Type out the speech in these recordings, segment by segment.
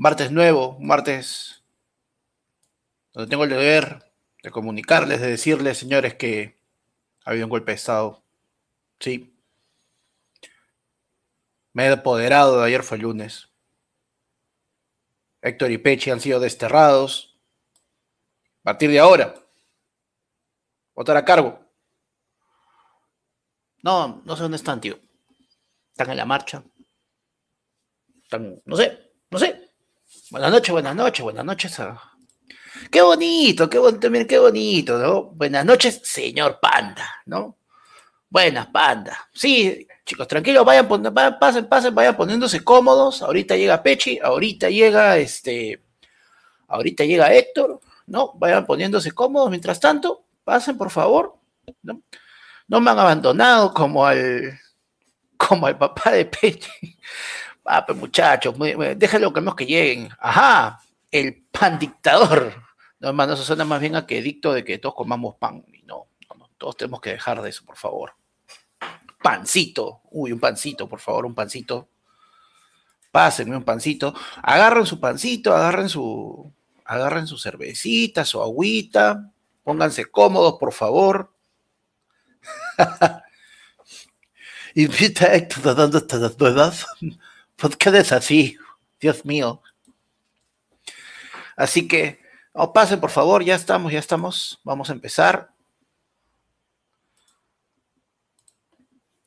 Martes nuevo, martes donde tengo el deber de comunicarles, de decirles, señores, que ha habido un golpe de Estado. Sí. Me he apoderado de ayer fue el lunes. Héctor y Pechi han sido desterrados. A partir de ahora, votar a cargo. No, no sé dónde están, tío. Están en la marcha. Están, no sé, no sé. Buenas noches, buenas noches, buenas noches. Qué bonito, qué bonito, miren, qué bonito, ¿no? Buenas noches, señor Panda, ¿no? Buenas, Panda. Sí, chicos, tranquilos, vayan, pasen, pasen, vayan poniéndose cómodos. Ahorita llega Pechi, ahorita llega este, ahorita llega Héctor, ¿no? Vayan poniéndose cómodos mientras tanto. Pasen, por favor, ¿no? No me han abandonado como al, como al papá de Pechi. Ah, pues muchachos, déjenlo que que lleguen. Ajá, el pan dictador. No, hermano, eso suena más bien a que dicto de que todos comamos pan. Y no, no, todos tenemos que dejar de eso, por favor. Pancito. Uy, un pancito, por favor, un pancito. Pásenme un pancito. Agarren su pancito, agarren su, agarren su cervecita, su agüita. Pónganse cómodos, por favor. Invita a Héctor dando estas nuevas. ¿Por qué es así? Dios mío. Así que, oh, pasen por favor, ya estamos, ya estamos. Vamos a empezar.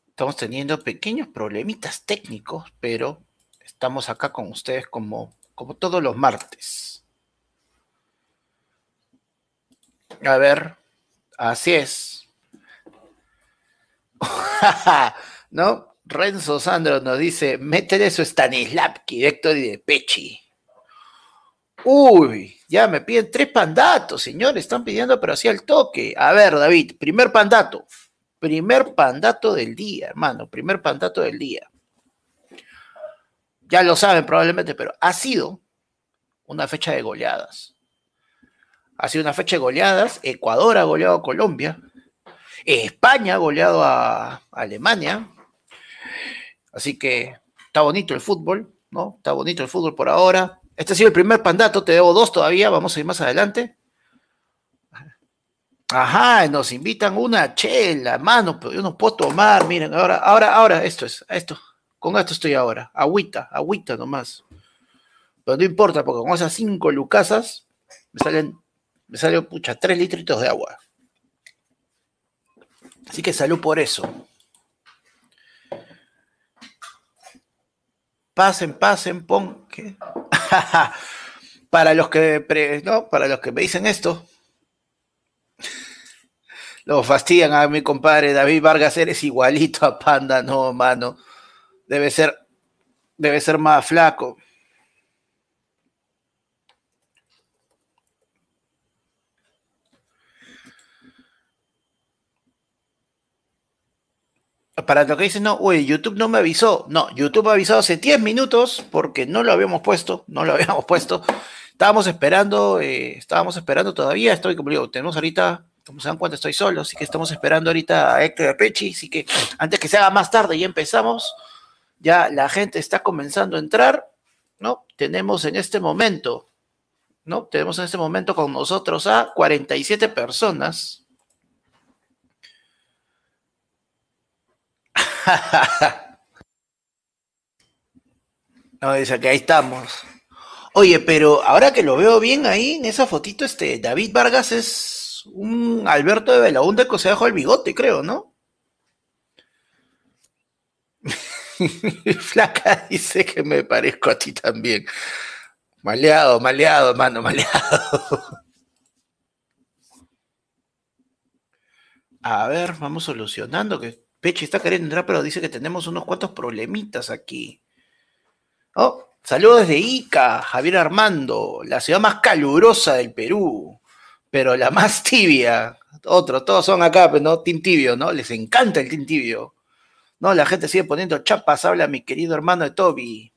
Estamos teniendo pequeños problemitas técnicos, pero estamos acá con ustedes como, como todos los martes. A ver, así es. ¿No? Renzo Sandro nos dice, métele su Stanislavski, Héctor y de Pechi. Uy, ya me piden tres pandatos, señores, están pidiendo, pero así al toque. A ver, David, primer pandato. Primer pandato del día, hermano, primer pandato del día. Ya lo saben probablemente, pero ha sido una fecha de goleadas. Ha sido una fecha de goleadas. Ecuador ha goleado a Colombia. España ha goleado a Alemania. Así que está bonito el fútbol, ¿no? Está bonito el fútbol por ahora. Este ha sido el primer pandato, te debo dos todavía, vamos a ir más adelante. Ajá, nos invitan una chela, mano, pero yo no puedo tomar, miren, ahora, ahora, ahora, esto es, esto, con esto estoy ahora, agüita, agüita nomás. Pero no importa, porque con esas cinco lucasas me salen, me salen, pucha, tres litritos de agua. Así que salud por eso. Pasen, pasen, pon. para los que no, para los que me dicen esto. Lo fastidian a mi compadre David Vargas, eres igualito a Panda, no, mano. Debe ser, debe ser más flaco. Para lo que dicen, no, uy, YouTube no me avisó. No, YouTube ha avisado hace 10 minutos porque no lo habíamos puesto, no lo habíamos puesto. Estábamos esperando, eh, estábamos esperando todavía. Estoy, como digo, tenemos ahorita, como se dan cuenta, estoy solo, así que estamos esperando ahorita a Héctor Pechi. Así que antes que se haga más tarde, ya empezamos. Ya la gente está comenzando a entrar, ¿no? Tenemos en este momento, ¿no? Tenemos en este momento con nosotros a 47 personas, no, dice que ahí estamos. Oye, pero ahora que lo veo bien ahí en esa fotito, este David Vargas es un Alberto de Belaúnde que se dejó el bigote, creo, ¿no? Flaca dice que me parezco a ti también. Maleado, maleado, mano, maleado. A ver, vamos solucionando que Peche está queriendo entrar, pero dice que tenemos unos cuantos problemitas aquí. Oh, saludos desde Ica, Javier Armando, la ciudad más calurosa del Perú, pero la más tibia. Otros, todos son acá, pero no, Team Tibio, ¿no? Les encanta el Team Tibio. No, la gente sigue poniendo chapas, habla mi querido hermano de Toby.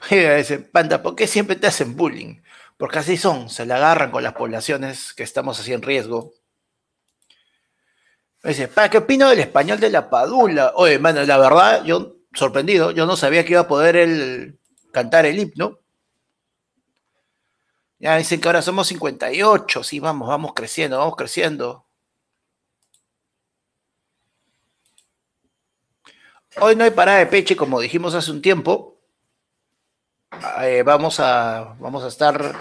Panda, ¿por qué siempre te hacen bullying? Porque así son, se la agarran con las poblaciones que estamos así en riesgo. Me dice, ¿para qué opino del español de la Padula? Oye, mano, la verdad, yo sorprendido. Yo no sabía que iba a poder el, cantar el himno. Ya dicen que ahora somos 58. Sí, vamos, vamos creciendo, vamos creciendo. Hoy no hay parada de peche, como dijimos hace un tiempo. Eh, vamos, a, vamos a estar.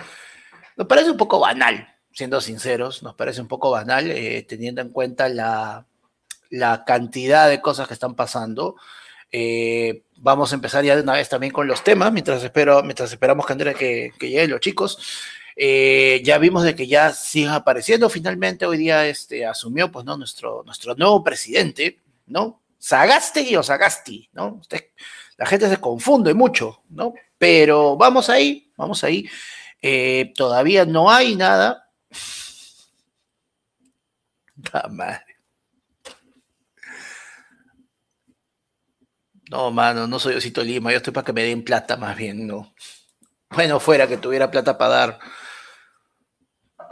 Nos parece un poco banal, siendo sinceros, nos parece un poco banal, eh, teniendo en cuenta la, la, cantidad de cosas que están pasando. Eh, vamos a empezar ya de una vez también con los temas, mientras, espero, mientras esperamos que, que, que lleguen los chicos. ya vimos de que ya siguen apareciendo. Finalmente, hoy día este, asumió pues, ¿no? nuestro, nuestro nuevo presidente, ¿no? Sagasti o Sagasti, ¿no? la gente se confunde mucho, ¿no? Pero vamos ahí, vamos ahí. Eh, todavía no hay nada. La madre. No, mano, no soy Osito Lima, yo estoy para que me den plata más bien, ¿no? Bueno, fuera que tuviera plata para dar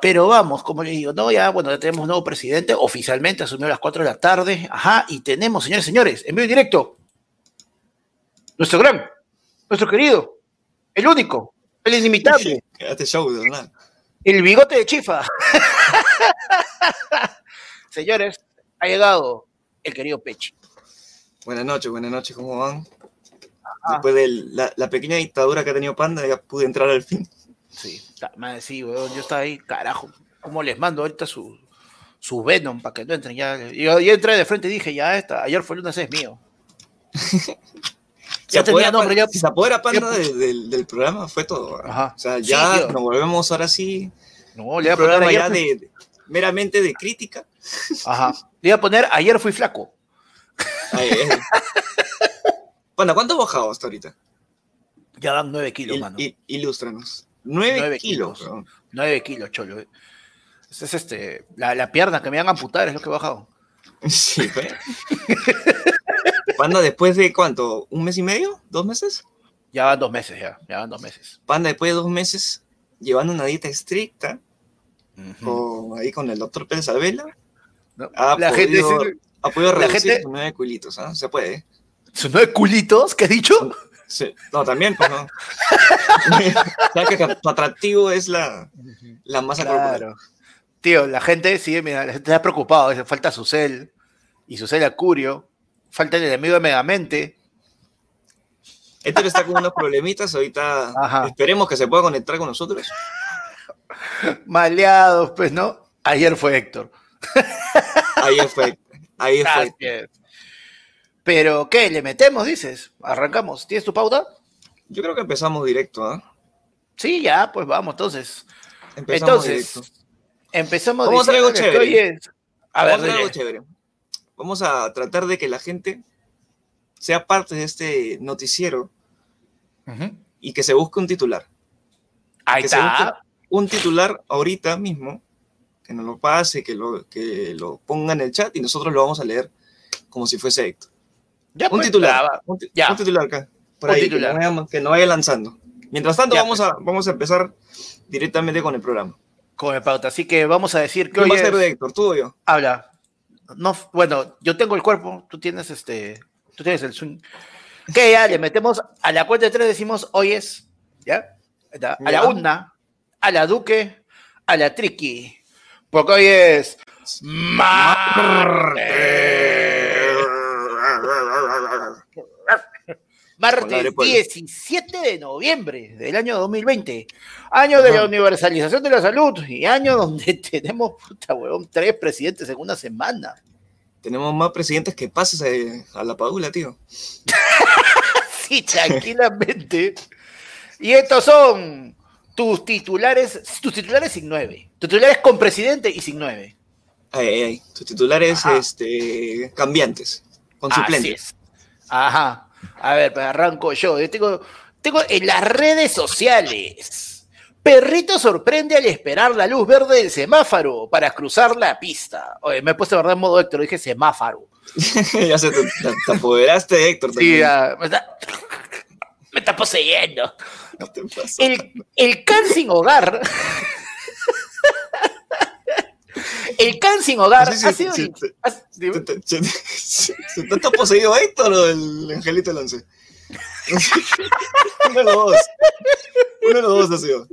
pero vamos, como le digo, no, ya, bueno, ya tenemos un nuevo presidente, oficialmente asumió a las 4 de la tarde, ajá, y tenemos, señores, señores, en vivo directo, nuestro gran, nuestro querido, el único, el inimitable. Quédate show, verdad. El bigote de chifa. señores, ha llegado el querido Pechi. Buenas noches, buenas noches, ¿cómo van? Después de la, la pequeña dictadura que ha tenido Panda, ya pude entrar al fin. Sí, más sí, weón, yo estaba ahí, carajo, ¿cómo les mando ahorita su, su Venom para que no entren? Ya, yo, entré de frente y dije, ya, esta, ayer fue el lunes, es mío. ya tenía nombre, ya. Se apodera Panda del programa, fue todo. O sea, ya nos volvemos ahora sí. No, le voy a poner programa ya de, meramente de crítica. Ajá. Le iba a poner, ayer fui flaco. Panda, ¿cuánto has bajado hasta ahorita? Ya dan nueve kilos, mano. ilústranos. 9, kilos. 9 kilos, cholo. Es este, la, pierna que me van a amputar es lo que he bajado. Sí, fue. Panda, después de cuánto? ¿Un mes y medio? ¿Dos meses? Ya van dos meses, ya. Ya van dos meses. Panda, después de dos meses, llevando una dieta estricta, ahí con el doctor Pérez Alvela, ha, la podido, gente, ha podido reducir gente, sus nueve culitos, ¿ah? Se puede. ¿Sus nueve culitos? ¿Qué has dicho? Sí. No, también, pues no. que tu atractivo es la, la masa claro. Tío, la gente sigue, mira, la gente está preocupada, falta su cel y su cel Curio, falta el enemigo de Megamente. Héctor está con unos problemitas, ahorita esperemos que se pueda conectar con nosotros. Maleados, pues, ¿no? Ayer fue Héctor. Ayer fue. Ayer fue. Pero, ¿qué? ¿Le metemos, dices? Arrancamos. ¿Tienes tu pauta? Yo creo que empezamos directo, ¿ah? Sí, ya, pues vamos, entonces. Empezamos entonces, empezamos Vamos a hacer algo chévere. A ver, Vamos a algo chévere. Vamos a tratar de que la gente sea parte de este noticiero y que se busque un titular. Ahí está. un titular ahorita mismo, que nos lo pase, que lo, que lo ponga en el chat y nosotros lo vamos a leer como si fuese Héctor un, pues, titular, un, titular. acá. Por ahí, Que, no vaya, lanzando. Mientras tanto, vamos, pues. a, vamos a empezar directamente con el programa. Con el pauta. Así que vamos a decir que hoy va a ser de Héctor? ¿Tú o yo? Habla. No, bueno, yo tengo el cuerpo, tú tienes este, tú tienes el swing. Que ya le metemos a la cuenta de tres, decimos hoy es, ¿ya? A la una, a la Duque, a la Triqui. Porque hoy es Martes 17 de noviembre del año 2020, año de la universalización de la salud y año donde tenemos, puta huevón, tres presidentes en una semana. Tenemos más presidentes que pases a, la padula, tío. sí, tranquilamente. y estos son tus titulares, tus titulares sin nueve. Tus titulares con presidente y sin nueve. Ay, ay, ay. Tus titulares este, cambiantes, con suplentes. Ajá. A ver, pues arranco yo. Yo tengo, tengo en las redes sociales. Perrito sorprende al esperar la luz verde del semáforo para cruzar la pista. Oye, me he puesto verdad en modo Héctor, dije semáforo. ya se te, apoderaste de Héctor también. Sí, me, está, me está poseyendo. El, el can sin hogar. El can sin hogar ha sido. Se está poseído Héctor o el Angelito Lance. Uno de los dos. Uno de los dos ha sido.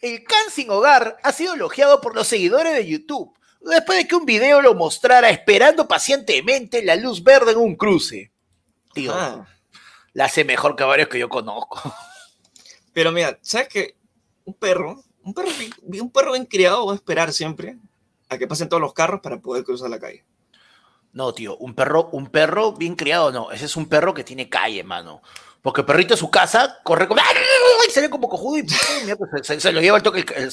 El can sin hogar ha sido elogiado por los seguidores de YouTube después de que un video lo mostrara esperando pacientemente la luz verde en un cruce. Tío, ah. la hace mejor que varios que yo conozco. Pero mira, ¿sabes qué? Un perro, un perro, un perro bien criado va a esperar siempre a que pasen todos los carros para poder cruzar la calle. No, tío, un perro, un perro bien criado, no. Ese es un perro que tiene calle, mano. Porque el perrito en su casa corre como. Y se ve como cojudo y pues, se, lo lleva el toque. El,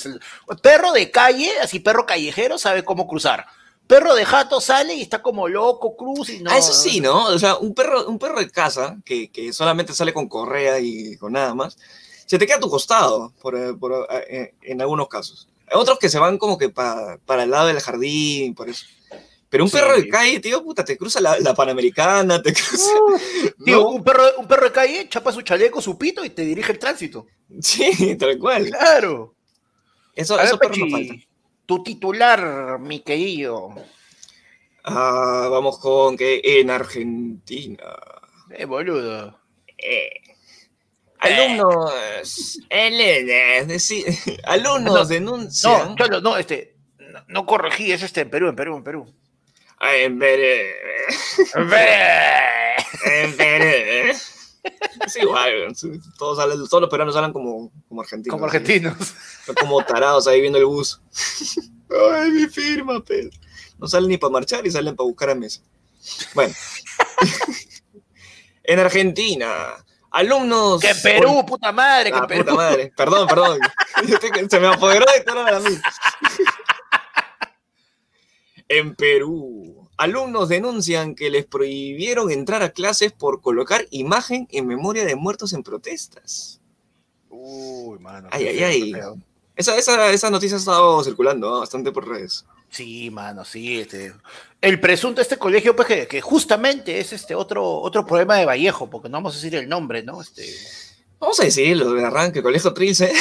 perro de calle, así perro callejero, sabe cómo cruzar. Perro de jato sale y está como loco, cruz y no. Ah, eso sí, ¿no? O sea, un perro, un perro de casa que, que solamente sale con correa y con nada más, se te queda a tu costado, por, por, eh, en algunos casos. Otros que se van como que para el lado del jardín, por eso. Pero un perro de calle, tío, puta, te cruza la, Panamericana, te cruza. tío, un, perro, un perro de calle chapa su chaleco, su pito y te dirige el tránsito. Sí, tal cual. Claro. Eso, eso perro no falta. Tu titular, mi querido. Ah, vamos con que en Argentina. Eh, boludo. Eh. Alumnos, eh, alumnos denuncian. No, no, este, no, no corregí, es este en Perú, en Perú, en Perú. En Perú. En Perú. Es igual, todos, salen, todos los peruanos salen como, como argentinos. Como argentinos. Como tarados ahí viendo el bus. Ay, mi firma, Pedro. No salen ni para marchar y salen para buscar a mesa. Bueno. en Argentina, alumnos. ¡Que Perú, puta madre! ¡Que ah, Perú! Puta madre. Perdón, perdón. Se me apoderó de todo a mí. En Perú, alumnos denuncian que les prohibieron entrar a clases por colocar imagen en memoria de muertos en protestas. Uy, mano. Ay, ay, ay. Esa, esa, esa, noticia ha estado circulando bastante por redes. Sí, mano, sí. Este, el presunto este colegio, pues que, justamente es este otro, otro problema de Vallejo, porque no vamos a decir el nombre, ¿no? Este, Vamos a decirlo de arranque, Colegio Trilce.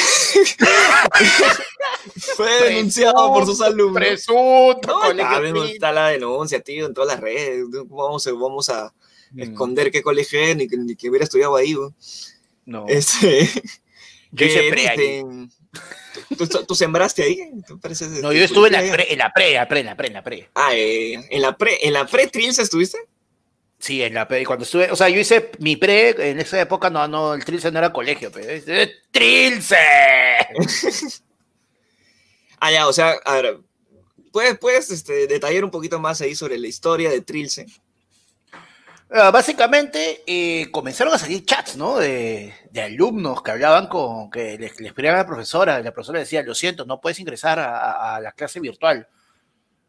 Fue denunciado por sus alumnos. Presunto, no, está la denuncia, tío, en todas las redes. Vamos, vamos a mm. esconder qué colegio es, ni, ni, que hubiera estudiado ahí. No. Este, yo hice pre ahí. ¿Tú, sembraste ahí? no, yo estuve en la, pre, en la pre, en la pre, en la pre, en la pre. Ah, eh, en la pre, en la pre Trilce estuviste? Sí, en la cuando estuve, o sea, yo hice mi pre, en esa época no, no, el Trilce no era colegio, pero ¡Trilce! ah, ya, o sea, a ver, ¿puedes, puedes este, detallar un poquito más ahí sobre la historia de Trilce? Ah, básicamente eh, comenzaron a salir chats, ¿no? De, alumnos que hablaban con, que les, les a la profesora, la profesora decía, lo siento, no puedes ingresar a, la clase virtual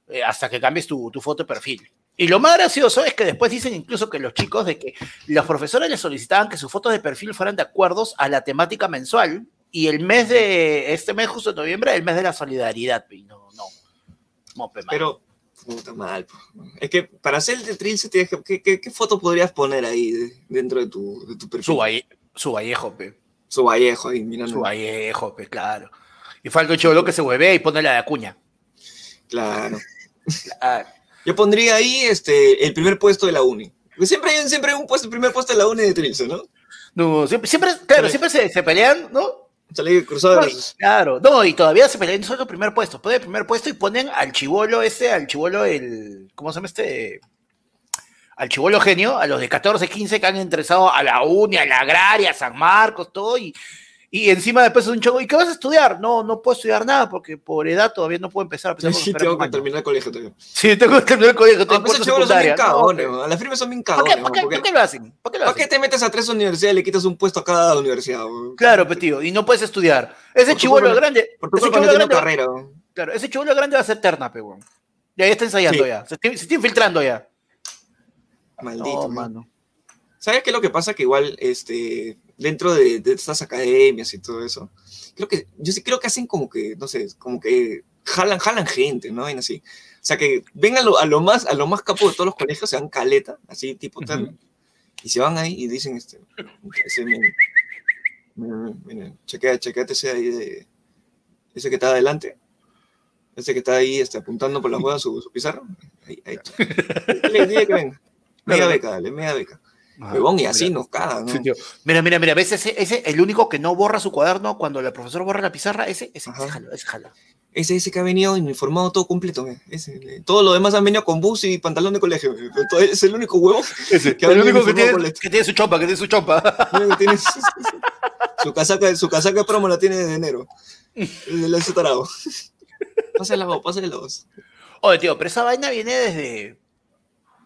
eh, hasta que cambies tu, tu foto de perfil. Y lo más gracioso es que después dicen incluso que los chicos de que los profesores les solicitaban que sus fotos de perfil fueran de acuerdos a la temática mensual y el mes de este mes justo de noviembre el mes de la solidaridad y no no, pero puta mal es que para hacer el de Trilce ¿qué, qué, foto podrías poner ahí dentro de tu, de tu perfil su, su vallejo pe. Su vallejo ahí mirando. Su vallejo pe claro. Y falta el cholo que se hueve y pone la de acuña. Claro. Claro. Yo pondría ahí este, el primer puesto de la uni. Siempre hay, siempre un puesto, el primer puesto de la uni de Trilce, ¿no? No, siempre, siempre claro, siempre se, se pelean, ¿no? Sale cruzado. claro, no, y todavía se pelean solo el primer puesto. Ponen el primer puesto y ponen al chivolo ese, al chivolo el. ¿Cómo se llama este? Al chivolo genio, a los de 14, 15 que han interesado a la uni, a la agraria, a San Marcos, todo, y, y encima después es un chavo, ¿y qué vas a estudiar? No, no puedo estudiar nada porque por edad todavía no puedo empezar. A sí, tengo que terminar el colegio todavía. Sí, tengo que terminar el colegio. Tengo esos chavos son bien cagones, a las firmas son bien cagones. ¿Por qué, ¿Por qué, lo hacen? ¿Por qué, lo hacen? ¿Por qué te metes a tres universidades y le quitas un puesto a cada universidad? Claro, pues tío, y no puedes estudiar. Ese chivolo grande. Por tu no tiene carrera. Claro, ese chivolo grande va a ser terna, pe. Ya, está ensayando ya. Se, se está infiltrando ya. Maldito, mano. ¿Sabes qué es lo que pasa? Que igual, este, dentro de, de, estas academias y todo eso, creo que, yo sí creo que hacen como que, no sé, como que jalan, jalan gente, ¿no? Y así. O sea, que vengan a lo, más, a lo más capo de todos los colegios, se dan caleta, así, tipo tal, y se van ahí y dicen, este, ese, miren, miren, chequea, chequeate ese ahí de, ese que está adelante. ese que está ahí este, apuntando por la hueá su, su pizarro. Ahí, ahí. Dile, dile que venga. Media beca, dale, media beca. Ah, y así nos cagan, ¿no? mira, mira, mira, ¿ves ese, ese, el único que no borra su cuaderno cuando el profesor borra la pizarra? Ese, ese, ese jala, ese jala. Ese, ese que ha venido uniformado todo completo, ese, todo lo demás han venido con bus y pantalón de colegio. Es el único huevo ese, que ha el único que tiene, que tiene, su chompa, que tiene su chompa. tiene su, su, casaca, su casaca de promo la tiene de enero. El, el tarado. Pásale la voz, pásale la voz. Oye, tío, pero esa vaina viene desde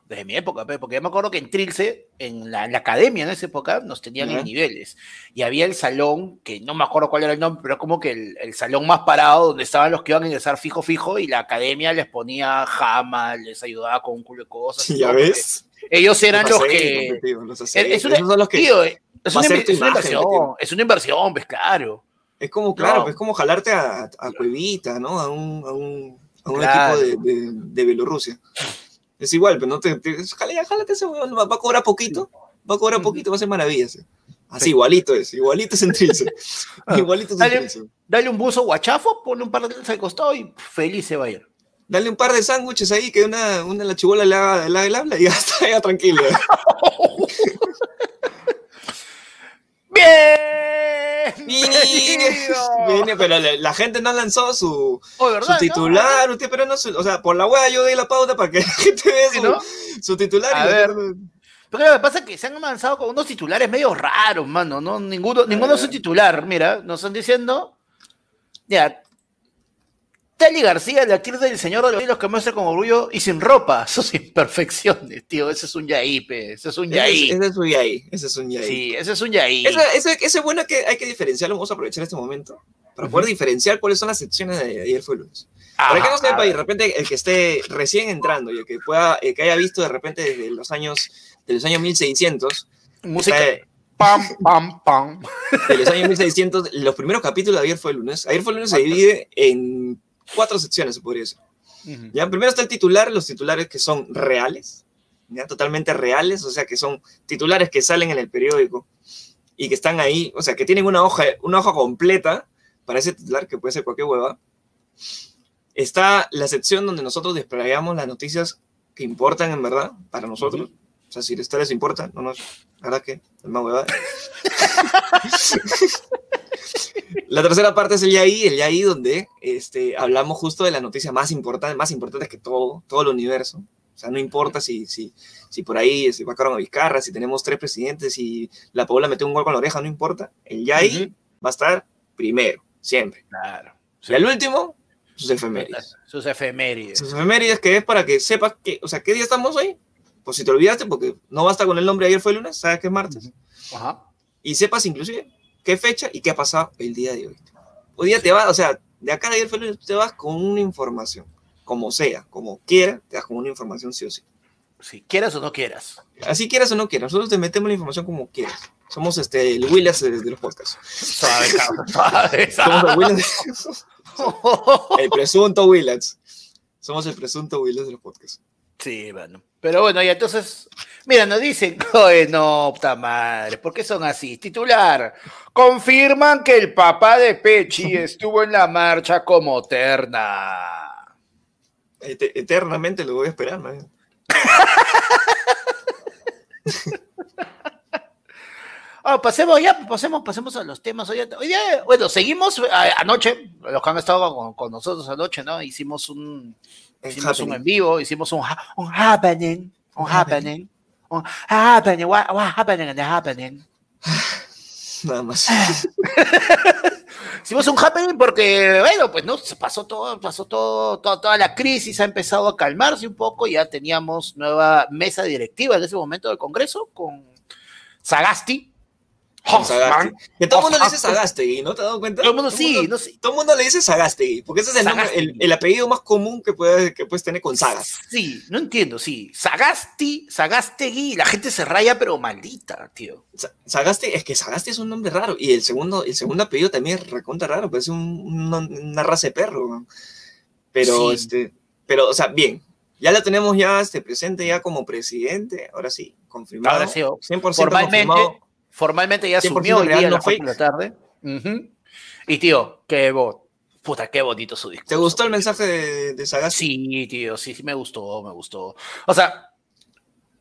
desde mi época, porque yo me acuerdo que en Trilce, en la, academia en esa época, nos tenían en niveles. Y había el salón, que no me acuerdo cuál era el nombre, pero como que el, salón más parado, donde estaban los que iban a ingresar fijo, fijo, y la academia les ponía jama, les ayudaba con un culo de cosas. ¿Ya ves? Ellos eran los, que. es, una, inversión, es una inversión, pues claro. Es como, claro, pues, es como jalarte a, Cuevita, ¿no? A un, a un, equipo de, de, de Bielorrusia. Es igual, pero no te. te jálate ese weón, va a cobrar poquito, va a cobrar poquito, va a ser maravillas. Así, igualito es, igualito es en Trilce. igualito es dale, dale, un buzo guachafo, ponle un par de al costado y feliz se va a ir. Dale un par de sándwiches ahí, que una, una la chibola le haga, le haga el habla y ya está, ya tranquilo. Bien. pero la gente no lanzó su, su titular, usted, pero no, o sea, por la wea yo di la pauta para que la gente vea su, su titular. A ver. Pero lo que pasa es que se han lanzado con unos titulares medio raros, mano, ¿no? Ninguno, ninguno es un titular, mira, nos están diciendo, ya, Tali García, la actriz del Señor de los que muestra con orgullo y sin ropa, sus imperfecciones, tío. Ese es un yaípe, ese es un yaí. Ese, es un yaí, ese es un yaí. Sí, ese es un yaí. Ese, es bueno que hay que diferenciarlo, vamos a aprovechar este momento para poder diferenciar cuáles son las secciones de ayer fue lunes. Para que no sepa, y de repente el que esté recién entrando y el que pueda, que haya visto de repente desde los años, de los años 1600, música. pam, pam, pam. De los años 1600, los primeros capítulos de ayer fue lunes. Ayer fue lunes se divide en cuatro secciones, se podría decir. ¿Ya? Primero está el titular, los titulares que son reales, ¿ya? totalmente reales, o sea, que son titulares que salen en el periódico y que están ahí, o sea, que tienen una hoja, una hoja completa para ese titular, que puede ser cualquier hueva. Está la sección donde nosotros desplegamos las noticias que importan en verdad para nosotros. O sea, si ustedes les importa, no nos. La verdad que es más hueva. La tercera parte es el YAI, el YAI donde este, hablamos justo de la noticia más importante, más importante que todo, todo el universo. O sea, no importa si, si, si por ahí se vacaron a Vizcarra, si tenemos tres presidentes y la Paula metió un gol con la oreja, no importa. El YAI va a estar primero, siempre. Claro. Y al último, sus efemérides. Sus efemérides. Sus efemérides, que es para que sepas que, o sea, ¿qué día estamos hoy? Pues si te olvidaste, porque no basta con el nombre ayer fue lunes, sabes que es martes. Ajá. Y sepas inclusive qué fecha y qué ha pasado el día de hoy. Hoy día te vas, o sea, de acá de ayer fue te vas con una información, como sea, como quiera, te vas con una información sí o sí. Si quieras o no quieras. Así quieras o no quieras, nosotros te metemos la información como quieras. Somos este, el Willis de, los podcasts. Suave, suave, Somos el el presunto Willis. Somos el presunto Willis de los podcasts. Sí, bueno. Pero bueno, y entonces, mira, nos dicen, no, puta madre, ¿por qué son así? Titular, confirman que el papá de Pechi estuvo en la marcha como terna. eternamente lo voy a esperar, ¿no? Oh, pasemos ya, pasemos, pasemos a los temas. Hoy, bueno, seguimos anoche, los que han estado con, nosotros anoche, ¿no? Hicimos un, hicimos un en vivo, hicimos un, un happening, un happening, un happening, what, what happening and the happening. Nada más. hicimos un happening porque, bueno, pues no, pasó todo, pasó todo, toda la crisis ha empezado a calmarse un poco, ya teníamos nueva mesa directiva en ese momento del Congreso con Sagasti, que todo el mundo le dice Sagasti, ¿no te has dado cuenta? Todo el mundo sí, no Todo el mundo le dice Sagasti, porque ese es el, el, apellido más común que puedes, que puedes tener con Sagas. Sí, no entiendo, sí. Sagasti, Sagastegui, la gente se raya, pero maldita, tío. Sagasti, es que Sagasti es un nombre raro, y el segundo, el segundo apellido también es recontra raro, parece un, una raza de perro. Pero, este, pero, o sea, bien, ya la tenemos ya este, presente ya como presidente, ahora sí, confirmado. Ahora sí, 100% formalmente, confirmado Formalmente ya asumió hoy día a las la tarde. Y tío, que vos, Puta, qué bonito su discurso. ¿Te gustó el mensaje de, de? Sí, tío, sí, sí me gustó, me gustó. O sea,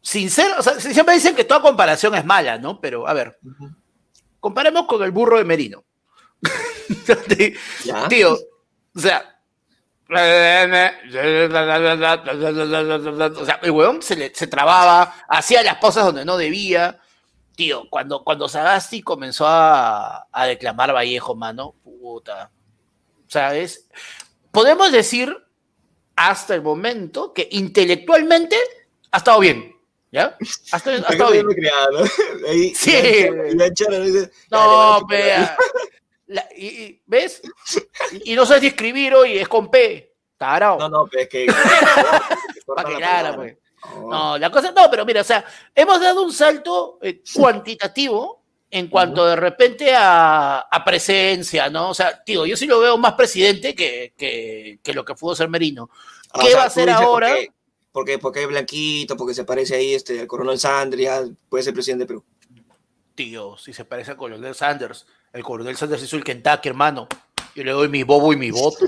sincero, o sea, siempre dicen que toda comparación es mala, ¿no? Pero, a ver, comparemos con el burro de Merino. Tío, o sea, o sea, el huevón se, se trababa, hacía las cosas donde no debía. Tío, cuando, cuando Sagasti comenzó a, a declamar Vallejo, mano, puta. O sea, es. Podemos decir hasta el momento que intelectualmente ha estado bien. ¿Ya? Ha estado bien. Ahí, sí. no, vea. y, ¿Ves? Y, no sabes escribir hoy, es con P. Tarao. No, no, es que. Para que claro, pues. No, la cosa, no, pero mira, o sea, hemos dado un salto eh, cuantitativo en cuanto de repente a, presencia, ¿no? O sea, tío, yo sí lo veo más presidente que, que, lo que pudo ser Merino. Ah, ¿Qué va a hacer ahora? Porque, porque es blanquito, porque se parece ahí este, al coronel Sanders, puede ser presidente de Perú. Tío, si se parece al coronel Sanders, el coronel Sanders hizo el Kentucky, hermano. Yo le doy mi bobo y mi voto.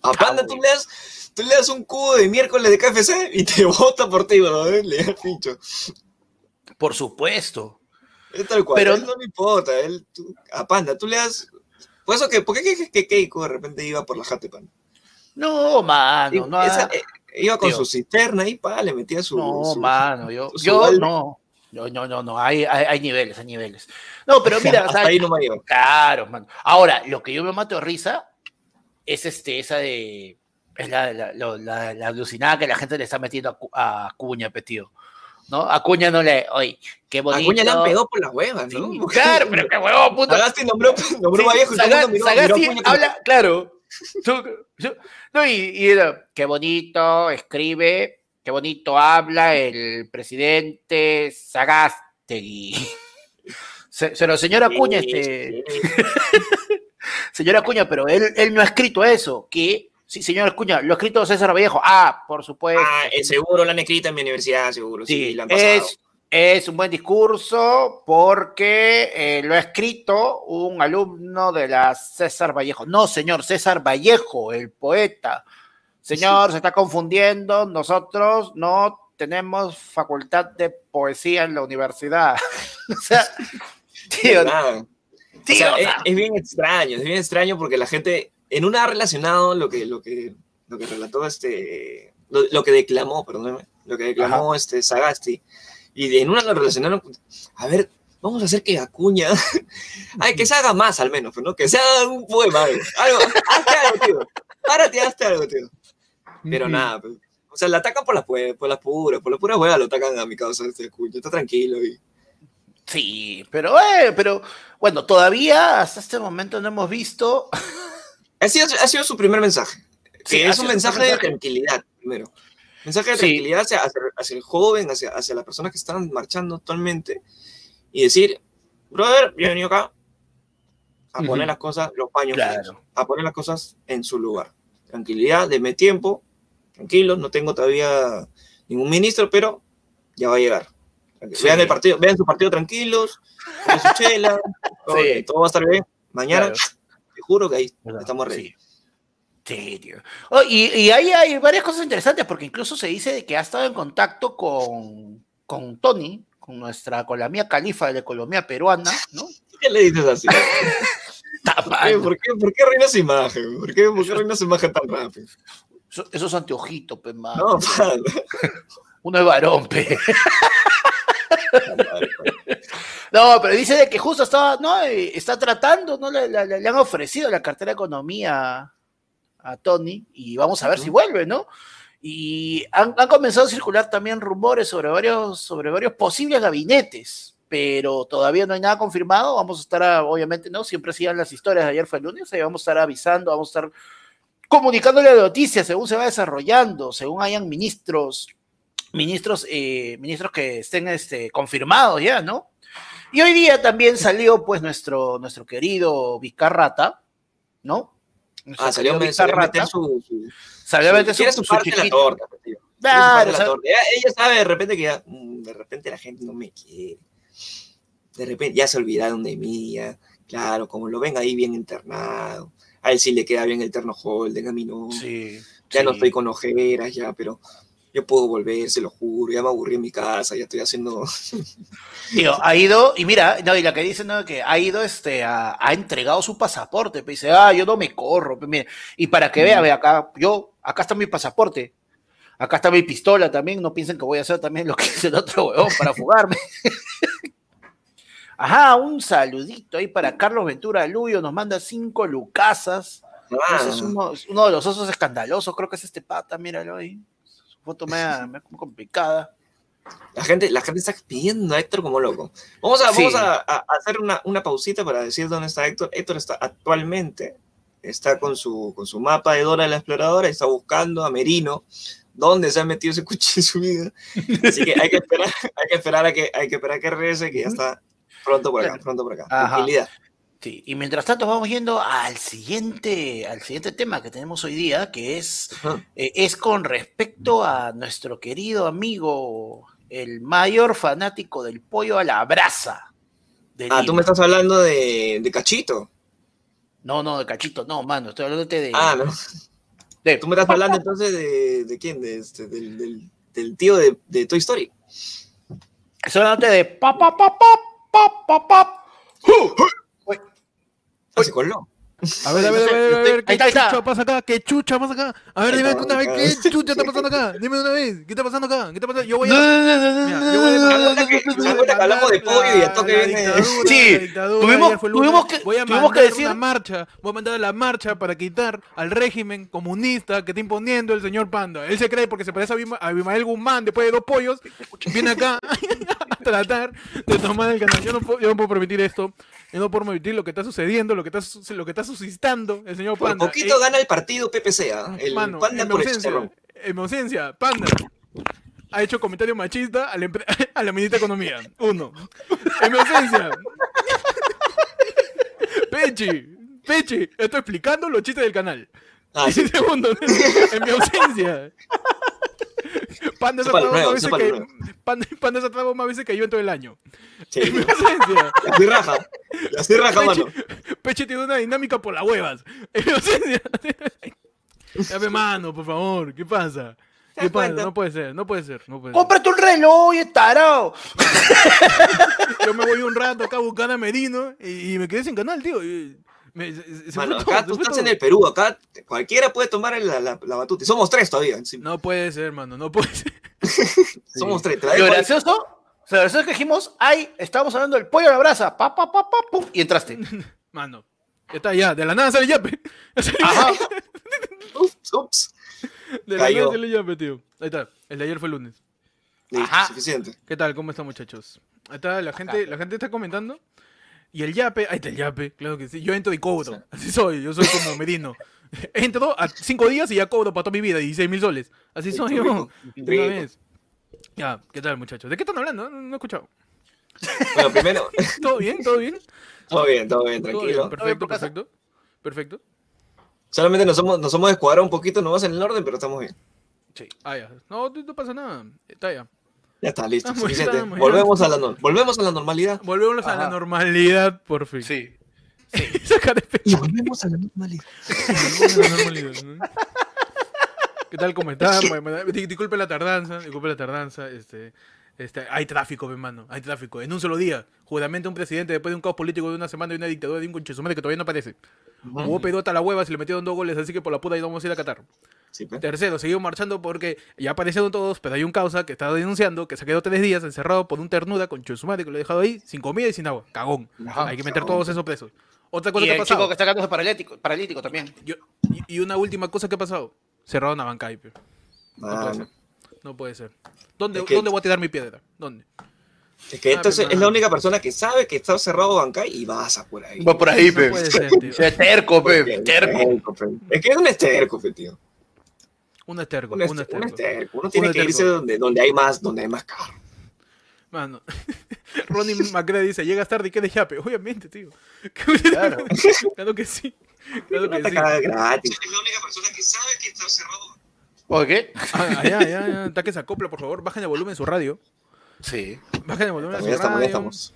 Apanda, tú le, das, tú le das un cubo de miércoles de KFC y te vota por ti, ¿no? Le das pincho. Por supuesto. Es tal cual, pero no me importa. Él, tú, a Panda, tú le das. Por eso que, ¿por qué que, que Keiko de repente iba por la jate, Panda? No, mano, no. Esa, eh, iba con su cisterna y pa, le metía su. No, mano, yo, yo no. No, no, no, no, hay, hay, niveles, hay niveles. No, pero mira, Hasta ahí no me. Claro, mano. Ahora, lo que yo me mato de risa es este, esa de. Es la, la, la, la alucinada que la gente le está metiendo a, a Cuña, tío. ¿no? Acuña no le, oye, qué bonito. Acuña le han pegado por las huevas, ¿no? claro, pero qué huevo, puta. Sagasti nombró, nombró sí, viejo y Sagasti, miró, Sagasti habla, claro. no, y, y era, qué bonito escribe, qué bonito habla el presidente Sagasti. Se, se lo señora Acuña, este. señora Acuña, pero él, él no ha escrito eso, que Sí, señor Escuña, lo ha escrito César Vallejo. Ah, por supuesto. Ah, eh, seguro lo han escrito en mi universidad, seguro. Sí, han es, es, un buen discurso porque eh, lo ha escrito un alumno de la César Vallejo. No, señor, César Vallejo, el poeta. Señor, se está confundiendo. Nosotros no tenemos facultad de poesía en la universidad. o sea, tío, tío, es bien extraño, es bien extraño porque la gente en una relacionado lo que, lo que, lo que relató este, lo, que declamó, perdón, lo que declamó este Sagasti, y en una lo relacionaron, a ver, vamos a hacer que Acuña, ay, que se haga más al menos, ¿no? Que se haga un poema, algo, hazte algo, tío, párate, hazte algo, tío. Pero nada, pues, o sea, la atacan por las, por las puras, por las puras huevas lo atacan a mi causa este Acuña, está tranquilo y... Sí, pero, eh, pero, bueno, todavía hasta este momento no hemos visto ha sido, ha sido su primer mensaje. Sí, es un mensaje, de tranquilidad, primero. Mensaje de tranquilidad hacia, hacia, el joven, hacia, hacia las personas que están marchando actualmente. Y decir, brother, bienvenido acá a poner las cosas, los paños, a poner las cosas en su lugar. Tranquilidad, deme tiempo, tranquilos, no tengo todavía ningún ministro, pero ya va a llegar. Vean el partido, vean su partido tranquilos, vean su chela, todo, va a estar bien. Mañana juro que ahí estamos ready. Sí. tío. Oh, y, y ahí hay varias cosas interesantes, porque incluso se dice de que ha estado en contacto con, con Tony, con nuestra, con la mía califa de la economía peruana, ¿no? ¿Qué le dices así? ¿Por qué, ¿Por qué, reinas imagen? ¿Por qué, por qué reinas imagen tan rápido? Eso, esos anteojitos, pe, man. No, Uno es varón, pe. No, pero dice de que justo estaba, ¿no? Eh, está tratando, ¿no? Le, han ofrecido la cartera de economía a Tony y vamos a ver si vuelve, ¿no? Y han, comenzado a circular también rumores sobre varios, sobre varios posibles gabinetes, pero todavía no hay nada confirmado. Vamos a estar, obviamente, ¿no? Siempre sigan las historias de ayer fue el lunes, y vamos a estar avisando, vamos a estar comunicándole la noticia según se va desarrollando, según hayan ministros, ministros, eh, ministros que estén este, confirmados ya, ¿no? Y hoy día también salió pues nuestro, nuestro querido Vizcarrata, ¿no? ah, salió. Su, salió a meter su, su, parte de la torta, pues, Ella, sabe de repente que ya, mm, de repente la gente no me quiere. De repente ya se olvidaron de mí, ya, claro, como lo ven ahí bien internado. a él sí le queda bien el Terno Holden, a mí no. Sí, ya no estoy con ojeras, ya, pero yo puedo volver, se lo juro, ya me aburrí en mi casa, ya estoy haciendo... Tío, ha ido, y mira, no, y la que dice, no, que ha ido, este, ha, entregado su pasaporte, pues, dice, ah, yo no me corro, pues, y para que vea, ve acá, yo, acá está mi pasaporte, acá está mi pistola también, no piensen que voy a hacer también lo que dice el otro huevón para fugarme. Ajá, un saludito ahí para Carlos Ventura Luyo, nos manda cinco lucasas. Ah. es uno, uno, de los osos escandalosos, creo que es este pata, míralo ahí foto me complicada. La gente, la gente está pidiendo a Héctor como loco. Vamos a, vamos a, hacer una, una, pausita para decir dónde está Héctor. Héctor está actualmente, está con su, con su mapa de Dora la Exploradora, está buscando a Merino, dónde se ha metido ese cuchillo en su vida. Así que hay que esperar, hay que esperar a que, hay que esperar a que regrese, que ya está pronto por acá, pronto por acá. Tranquilidad y mientras tanto vamos yendo al siguiente, al siguiente tema que tenemos hoy día, que es, eh, es con respecto a nuestro querido amigo, el mayor fanático del pollo a la brasa. Ah, tú me estás hablando de, de, Cachito. No, no, de Cachito, no, mano, estoy hablando de... Ah, no. tú me estás hablando entonces de, de quién, de este, del, del, del, tío de, de, Toy Story. Estoy hablando de... Pa, pa, pa, pa, pa, pa, Ah, se coló. A ver, a ver, a ver, a ver, ¿qué chucha pasa acá? ¿Qué chucha pasa acá? A ver, dime una vez, ¿qué chucha está pasando acá? Dime una vez, ¿qué está pasando acá? ¿Qué está pasando? Yo voy a... Yo voy a... hablamos de pollo y a toque viene... Sí, tuvimos, tuvimos que, voy a tuvimos que decir... una marcha, voy a mandar la marcha para quitar al régimen comunista que está imponiendo el señor Panda. Él se cree porque se parece a Abimael Guzmán después de dos pollos, viene acá a tratar de tomar el canal. Yo no puedo, yo no puedo permitir esto. Yo no puedo permitir lo que está sucediendo, lo que está, lo que está suscitando el señor Panda. Por poquito eh, gana el partido PPC, ¿ah? El Panda por En ausencia, Panda ha hecho comentario machista a la, a la ministra de Economía. Uno. En mi ausencia. Pechi, Pechi, estoy explicando los chistes del canal. Ah, y segundo, en mi ausencia. Panda más veces que Panda, Panda veces que yo en todo el año. Sí. En mi ausencia. Así raja. Así raja, Peche, mano. Peche tiene una dinámica por las huevas. En mi ausencia. Dame mano, por favor. ¿Qué pasa? ¿Qué pasa? No puede ser, no puede ser, no puede ¡Cómprate un reloj, tarao! Yo me voy un rato acá a buscar a Merino y, me quedé sin canal, tío. Me, acá tú estás en el Perú, acá cualquiera puede tomar la, la, la batuta. Y somos tres todavía. No puede ser, hermano, no puede ser. somos tres. Lo gracioso, o sea, gracioso que dijimos, ay, estábamos hablando del pollo a la brasa, pa, pa, pa, pa, pum, y entraste. Mano, está ya, de la nada sale yape. Ajá. ups, ups. De la nada sale yape, tío. Ahí está, el de ayer fue el lunes. Ajá. suficiente. ¿Qué tal? ¿Cómo están, muchachos? Ahí está, la gente, la gente está comentando. Y el yape, ahí está el yape, claro que sí. Yo entro y cobro. Así soy, yo soy como Merino. Entro a cinco días y ya cobro para toda mi vida, 16 mil soles. Así soy yo. Una vez. Ya, ¿qué tal, muchachos? ¿De qué están hablando? No, he escuchado. Bueno, primero. ¿Todo bien? ¿Todo bien? Todo bien, todo bien, tranquilo. Perfecto, perfecto. Perfecto. Solamente nos somos, nos somos descuadrado un poquito, no vas en el orden, pero estamos bien. Sí. Ah, ya. No, no pasa nada. Está ya. Ya está, listo. suficiente. volvemos, a la volvemos a la normalidad. Volvemos a la normalidad, por fin. Sí. sí. y volvemos a la normalidad. volvemos a la normalidad. ¿Qué tal? ¿Cómo están? Disculpe la tardanza, disculpe la tardanza. Este, este, hay tráfico, mi hermano, hay tráfico. En un solo día, juramento un presidente después de un caos político de una semana y una dictadura de un conchesumare que todavía no aparece. Hubo pedota a la hueva, se le metieron dos goles, así que por la puta ya vamos a ir a Qatar. Pues. Tercero, seguimos marchando porque ya aparecieron todos, pero hay un causa que estaba denunciando que se quedó tres días encerrado por un ternuda con Chusumare que lo ha dejado ahí sin comida y sin agua. Cagón. hay que meter todos esos presos. Otra cosa y que ha pasado. chico que está quedándose paralítico, paralítico también. y, una última cosa que ha pasado. Cerraron a Bancay. No, puede ah, ser. no puede ser. ¿Dónde, ¿Dónde voy a tirar mi piedra? ¿Dónde? Es que ah, es la única persona que sabe que está cerrado Bancay y vas por ahí. Va por ahí, pe. es terco, pe. Terco. Es que es un esterco, pe, tío. Un esterco, un, esterco. Uno tiene que irse donde, donde hay más, donde hay más carro. Mano, Ronnie McGregor dice, llegas tarde y qué de yape. Obviamente, tío. Claro. claro que sí. Claro que sí. gratis. Es la única persona que sabe que está cerrado. ¿O qué? Ah, ya, ya, ya. Taque esa copla, por favor. Bajen el volumen en su radio. Sí. Bajen el volumen en su radio. Estamos.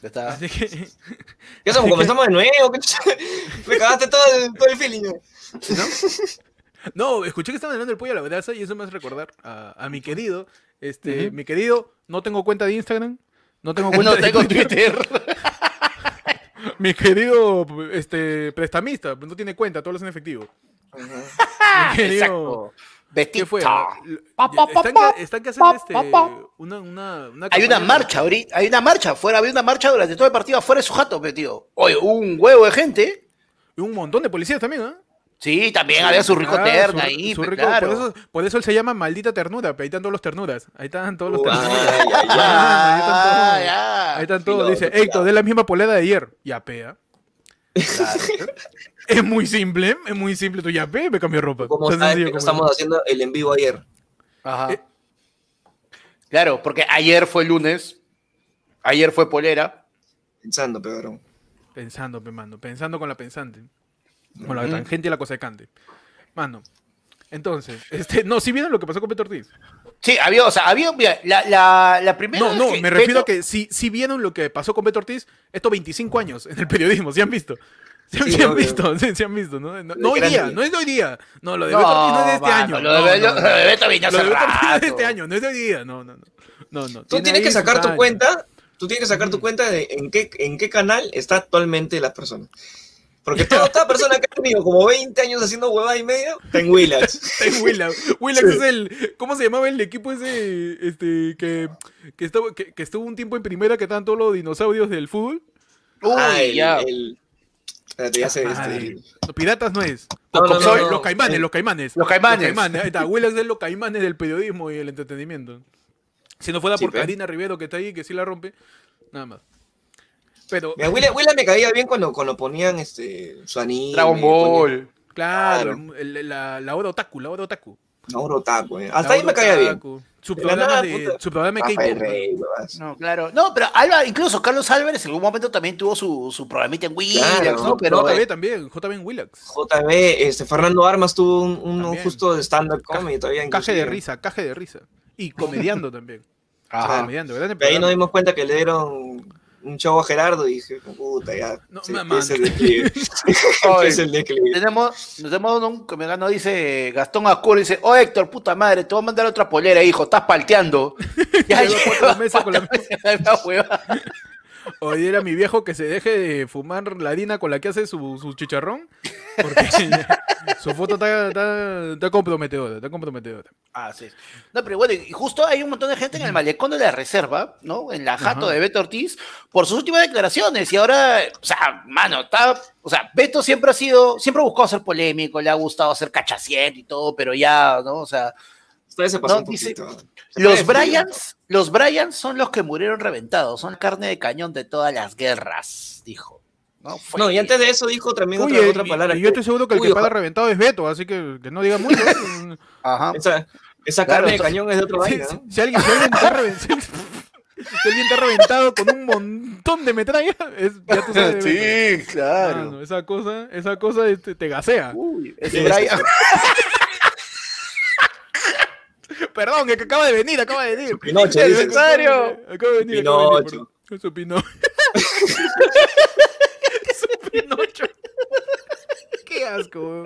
Está. Así que... ¿Qué hacemos? ¿Comenzamos de nuevo? Me cagaste todo el, todo el feeling. ¿No? No, escuché que estaban hablando del pollo a la brasa y eso me hace recordar a, a mi querido, este, mi querido, no tengo cuenta de Instagram, no tengo cuenta de Twitter. mi querido, este, prestamista, no tiene cuenta, todo lo en efectivo. Mi querido, ¿Qué fue? están, que, hacen este, una, una, una Hay una marcha ahorita, hay una marcha afuera, había una marcha durante todo el partido afuera de su jato, tío. Oye, un huevo de gente. Y un montón de policías también, ¿eh? Sí, también había su rico terna ahí, su rico, claro. por, eso, por, eso, él se llama maldita ternura, pero ahí están todos los ternuras. Ahí están todos los ternuras. ahí están todos. Dice, Héctor, de la misma poleda de ayer. Ya, pea. es muy simple, es muy simple. Tú ya, pe, me cambió ropa. Como estamos haciendo el en vivo ayer. Ajá. Eh, claro, porque ayer fue lunes. Ayer fue polera. Pensando, peor. Pensando, pe, mano. Pensando con la pensante. Con la tangente y la cosa de cante. Mano. Entonces, este, no, si vieron lo que pasó con Beto Ortiz. Sí, había, o sea, había, la, la, la primera. No, no, me refiero a que si, si vieron lo que pasó con Beto Ortiz, estos 25 años en el periodismo, ¿sí han visto? ¿Sí, sí, han visto? ¿Sí, han visto? ¿no? No, hoy día, no es de hoy día. No, lo de Beto Ortiz no es de este año. Lo de, Beto, Ortiz no es de este año, no es de hoy día. No, no, no. no, no. Tú tienes que sacar tu cuenta, tú tienes que sacar tu cuenta de en qué, en qué canal está actualmente la persona. Porque toda, toda persona que ha tenido como 20 años haciendo huevada y medio, está en Willax. está en Willax. Willax es el. ¿Cómo se llamaba el equipo ese este, que, que, estuvo, que, estuvo un tiempo en primera que estaban todos los dinosaurios del fútbol? Uy, ah, el, ya. El, espérate, ya sé. Este, los piratas no es. los caimanes, los caimanes. Los caimanes. Ahí está. Willax es los caimanes del periodismo y el entretenimiento. Si no fuera por Karina Rivero que está ahí, que sí la rompe, nada más. Pero... Mi abuela, me caía bien cuando, cuando ponían este, su anime. Dragon Ball. Claro, la, la hora otaku, la hora otaku. La hora otaku, eh. Hasta ahí me caía bien. Su programa, de, su programa de No, claro. No, pero Alba, incluso Carlos Álvarez en algún momento también tuvo su, su programita en Willax, ¿no? Pero, JB también, JB en Willax. JB, este, Fernando Armas tuvo un, un justo de stand-up comedy todavía. Caje de risa, caje de risa. Y comediando también. Ajá. Comediando, ¿verdad? ahí nos dimos cuenta que le dieron un show a Gerardo y dije, puta, ya. No, sí, es el declive. es el declive. Tenemos, tenemos un que me ganó, dice Gastón Acur, dice, oh Héctor, puta madre, te voy a mandar otra polera, hijo, estás palteando. ya lleva, mesa con la mesa. Oye, era mi viejo que se deje de fumar la harina con la que hace su, su chicharrón. Porque su foto está, está, está, comprometedora, está comprometedora. Ah, sí. No, pero bueno, y justo hay un montón de gente en el malecón de la reserva, ¿no? En la jato de Beto Ortiz, por sus últimas declaraciones. Y ahora, o sea, mano, está. O sea, Beto siempre ha sido, siempre buscó ser polémico, le ha gustado ser cachaciento y todo, pero ya, ¿no? O sea. Se pasó un poquito. los Bryans, los Bryans son los que murieron reventados, son carne de cañón de todas las guerras, dijo. No, y antes de eso dijo también otra, otra, palabra. Y yo estoy seguro que el que paga reventado es Beto, así que, que no diga mucho. Ajá. Esa, esa carne de cañón es de otro ¿no? si, alguien, si, alguien está reventado, si alguien está reventado con un montón de metralla, es, ya tú sabes. Sí, claro. esa cosa, esa cosa te, te gasea. Uy, ese Brian. Perdón, que acaba de venir, acaba de venir. Pinocho, ¿Es ¿En serio? Acaba de venir. Pinocho. Es su Pinocho. su Pinocho. Qué asco.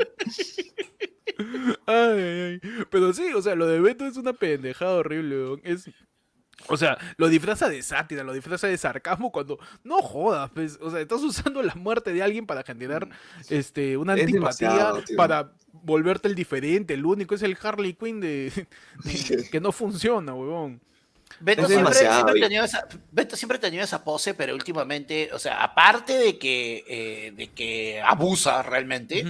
Ay, ay, Pero sí, o sea, lo de Beto es una pendejada horrible. Es o sea, lo disfraza de sátira, lo disfraza de sarcasmo cuando no jodas, pues, o sea, estás usando la muerte de alguien para generar este una antipatía, para volverte el diferente, el único es el Harley Quinn de, que no funciona, huevón. Beto siempre, siempre, ha tenido esa, Beto siempre ha tenido esa pose, pero últimamente, o sea, aparte de que, eh, de que abusa realmente,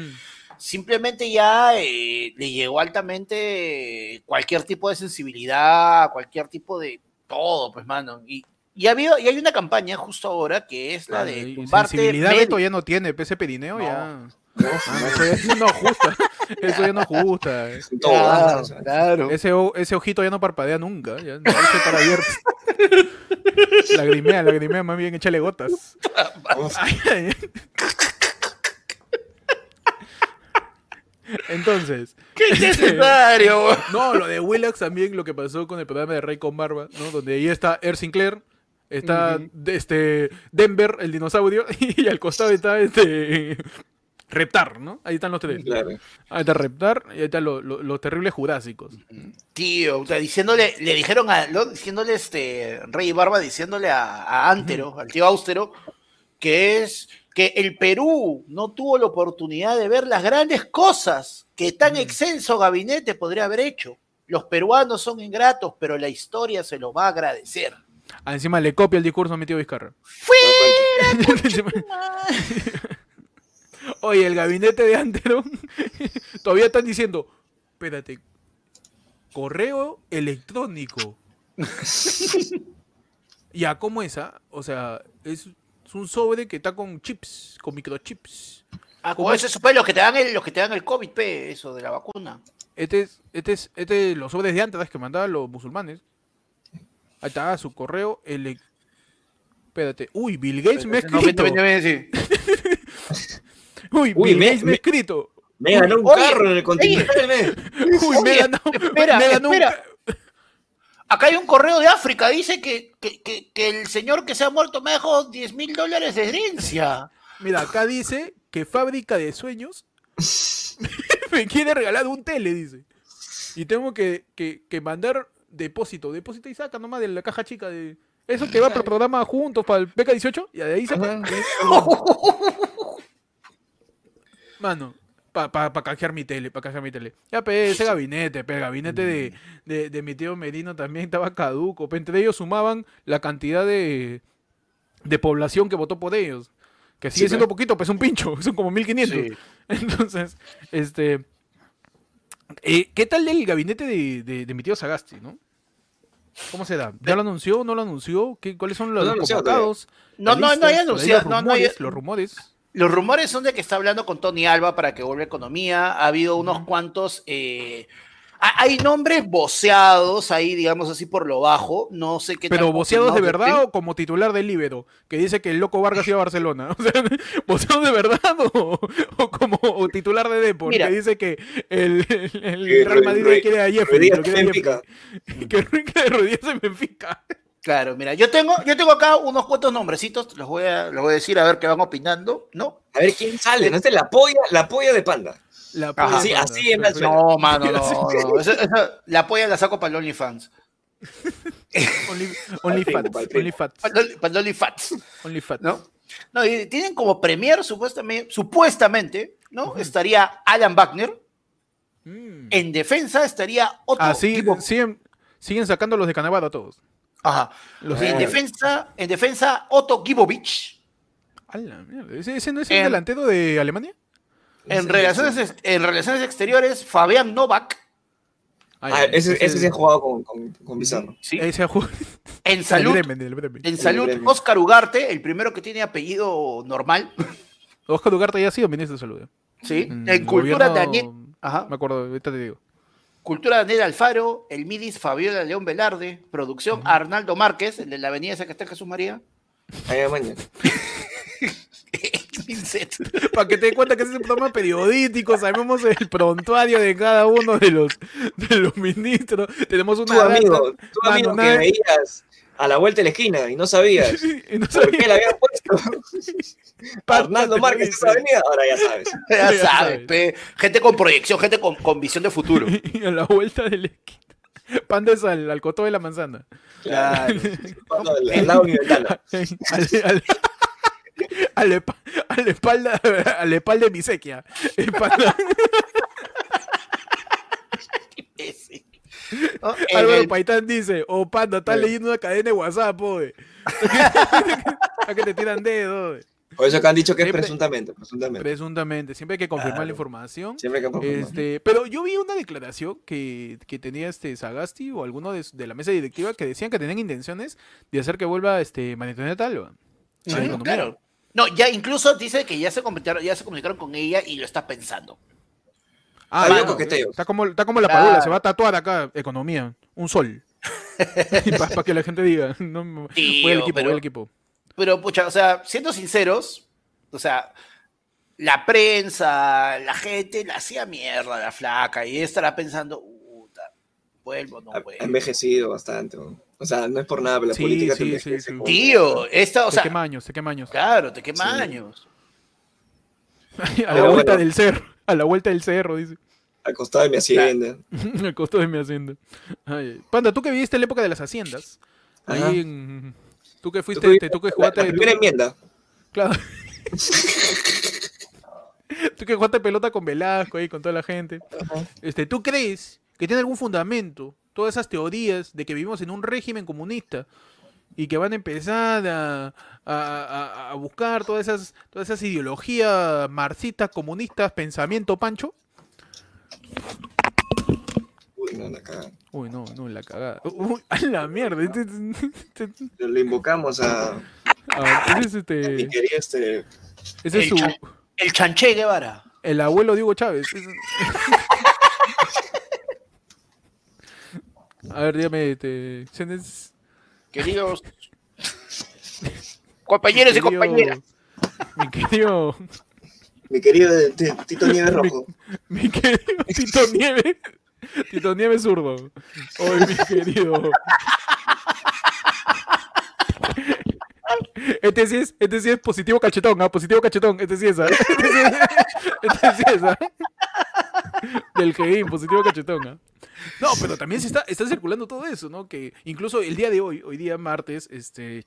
simplemente ya eh, le llegó altamente cualquier tipo de sensibilidad, cualquier tipo de todo, pues, mano. Y, y, ha habido, y hay una campaña justo ahora que es la de tumbarte. Sensibilidad Beto ya no tiene, ese perineo ya. No, eso ya no ajusta. Eso ya no ajusta. Claro, claro. Ese, ese ojito ya no parpadea nunca. Ya no para abierto. Lagrimea, lagrimea, más bien échale gotas. Entonces. ¡Qué No, lo de Willax también, lo que pasó con el programa de Rey con Barba, ¿no? Donde ahí está Er Sinclair, está este, Denver, el dinosaurio, y al costado está este Reptar, ¿no? Ahí están los tres. Ahí está Reptar y ahí están los, terribles jurásicos. Tío, o sea, diciéndole, le dijeron a, diciéndole este Rey Barba, diciéndole a, Antero, al tío Austero, que es que el Perú no tuvo la oportunidad de ver las grandes cosas que tan excelso gabinete podría haber hecho. Los peruanos son ingratos, pero la historia se lo va a agradecer. Ah, encima le copia el discurso a mi tío Vizcarra. Oye, el gabinete de Antero todavía están diciendo, espérate, correo electrónico. ya, ¿cómo esa? O sea, es, un sobre que está con chips, con microchips. Ah, como eso es los que te dan el, los que te dan el COVID, eso de la vacuna. Este es, este es, este los sobres de antes que mandaban los musulmanes. Ahí está, su correo electrónico. Espérate. Uy, Bill Gates me ha escrito. Uy, Uy me, me, escrito. Me ganó un carro en el continente. Uy, me ganó, espera, me ganó espera. Acá hay un correo de África, dice que, que, que, el señor que se ha muerto me dejó 10 mil dólares de herencia. Mira, acá dice que fábrica de sueños me quiere regalar un tele, dice. Y tengo que, que, mandar depósito, depósito y saca nomás de la caja chica de... Eso que va para el programa juntos para el PK18 y de ahí saca. Mano, para pa, canjear mi tele, para canjear mi tele. Ya, pe, ese gabinete, pe, el gabinete de, de, de, mi tío Merino también estaba caduco. entre ellos sumaban la cantidad de, de población que votó por ellos. Que sigue siendo poquito, pues un pincho, son como 1500. Entonces, este. Eh, ¿Qué tal el gabinete de, de, de, mi tío Sagasti, no? ¿Cómo se da? ¿Ya lo anunció? ¿No lo anunció? ¿Qué, ¿Cuáles son los no, convocados? No, no, no hay anunciado. No, no hay... Los rumores. Los rumores son de que está hablando con Tony Alba para que vuelva a economía. Ha habido unos cuantos. Eh, hay nombres voceados ahí, digamos así, por lo bajo. No sé qué Pero voceados de verdad o como titular del Líbero, que dice que el loco Vargas iba a Barcelona. O sea, ¿voceados de verdad o, como titular de Depor, que dice que el, Real Madrid quiere a Jeffrey. Que, rodillas en Benfica. Claro, mira, yo tengo, yo tengo acá unos cuantos nombrecitos, los voy a, los voy a decir a ver qué van opinando, ¿no? A ver quién sale, ¿no? Esta es la polla, la polla de panda. La polla así, así en No, mano, no, no. la polla la saco para el OnlyFans. Only, OnlyFans. OnlyFans. Para OnlyFans. OnlyFans. ¿No? No, y tienen como premier, supuestamente, supuestamente ¿no? Estaría Alan Wagner. Mm. En defensa estaría otro. Ah, siguen, siguen sacando los de Canavado a todos. Ajá. en, defensa, en defensa, Otto Gibovich. ¿Ese, no es el delantero de Alemania? En relaciones, en relaciones exteriores, Fabián Novak. Ah, ese, ese, se ha jugado con, con, con Bizarro. Sí. Ese ha jugado. En salud, en salud Oscar Ugarte, el primero que tiene apellido normal. Oscar Ugarte ya ha sido ministro de salud. Sí. En, cultura Daniel. Ajá. Me acuerdo, ahorita te digo. Cultura Daniel Alfaro, el Midis Fabiola León Velarde, producción Arnaldo Márquez, el de la avenida esa que está en Jesús María. Ahí mañana. Para que te des cuenta que ese es un programa periodístico, sabemos el prontuario de cada uno de los, de los ministros. Tenemos una. Tu amigo, tu amigo que veías a la vuelta de la esquina y no sabías y no por qué la habían puesto. Arnaldo Márquez esa avenida, ahora ya sabes. Ya, sabes, gente con proyección, gente con, con visión de futuro. y a la vuelta de la esquina. Pan de sal, al coto de la manzana. Claro. al lado de mi ventana. a la espalda, a la espalda de mi sequía. Oh, Álvaro Paitán dice, oh panda, estás leyendo una cadena de WhatsApp, pobre. A que te tiran dedos. Por eso que han dicho que es presuntamente, presuntamente. Presuntamente, siempre hay que confirmar la información. Siempre hay que confirmar. Este, pero yo vi una declaración que, que tenía este Sagasti o alguno de, de, la mesa directiva que decían que tenían intenciones de hacer que vuelva este María Talva. Sí, claro. No, ya incluso dice que ya se comunicaron, ya se comunicaron con ella y lo está pensando. Ah, está como, está como la claro. se va a tatuar acá, economía, un sol. Para que la gente diga, no, voy al equipo, pero, voy al equipo. Pero, pucha, o sea, siendo sinceros, o sea, la prensa, la gente la hacía mierda la flaca y estará pensando, vuelvo, no vuelvo. Ha envejecido bastante. O sea, no es por nada, pero la política sí, sí, sí. Tío, esta, o sea. Te quema años, te quema años. Claro, te quema años. a la vuelta del cerro, a la vuelta del cerro, dice. Al costado de mi hacienda. Al costado de mi hacienda. Panda, tú que viviste en la época de las haciendas. Ahí en. Tú que fuiste, tú, tú que jugaste. La, primera enmienda. Claro. tú que jugaste pelota con Velasco ahí, con toda la gente. Este, ¿Tú crees que tiene algún fundamento todas esas teorías de que vivimos en un régimen comunista y que van a empezar a, a, buscar todas esas, todas esas ideologías marxistas, comunistas, pensamiento pancho? Uy, no, la cagada. Uy, no, no, la cagada. Uy, a la mierda. Este, este, este. Le invocamos a. a ese es este. este. Ese es su. el Chanché Guevara. El abuelo Diego Chávez. A ver, dígame, este. Queridos compañeros y compañeras. Mi querido. Mi querido Tito Nieves Rojo. Mi, querido Tito Nieves. Tito Nieves zurdo. Hoy, mi querido. Este sí es, este sí es positivo cachetón, ¿ah? Positivo cachetón. Este sí es, ¿ah? Este sí es, este sí es, ¿ah? Del GI, positivo cachetón, ¿ah? No, pero también se está, está circulando todo eso, ¿no? Que incluso el día de hoy, hoy día martes, este.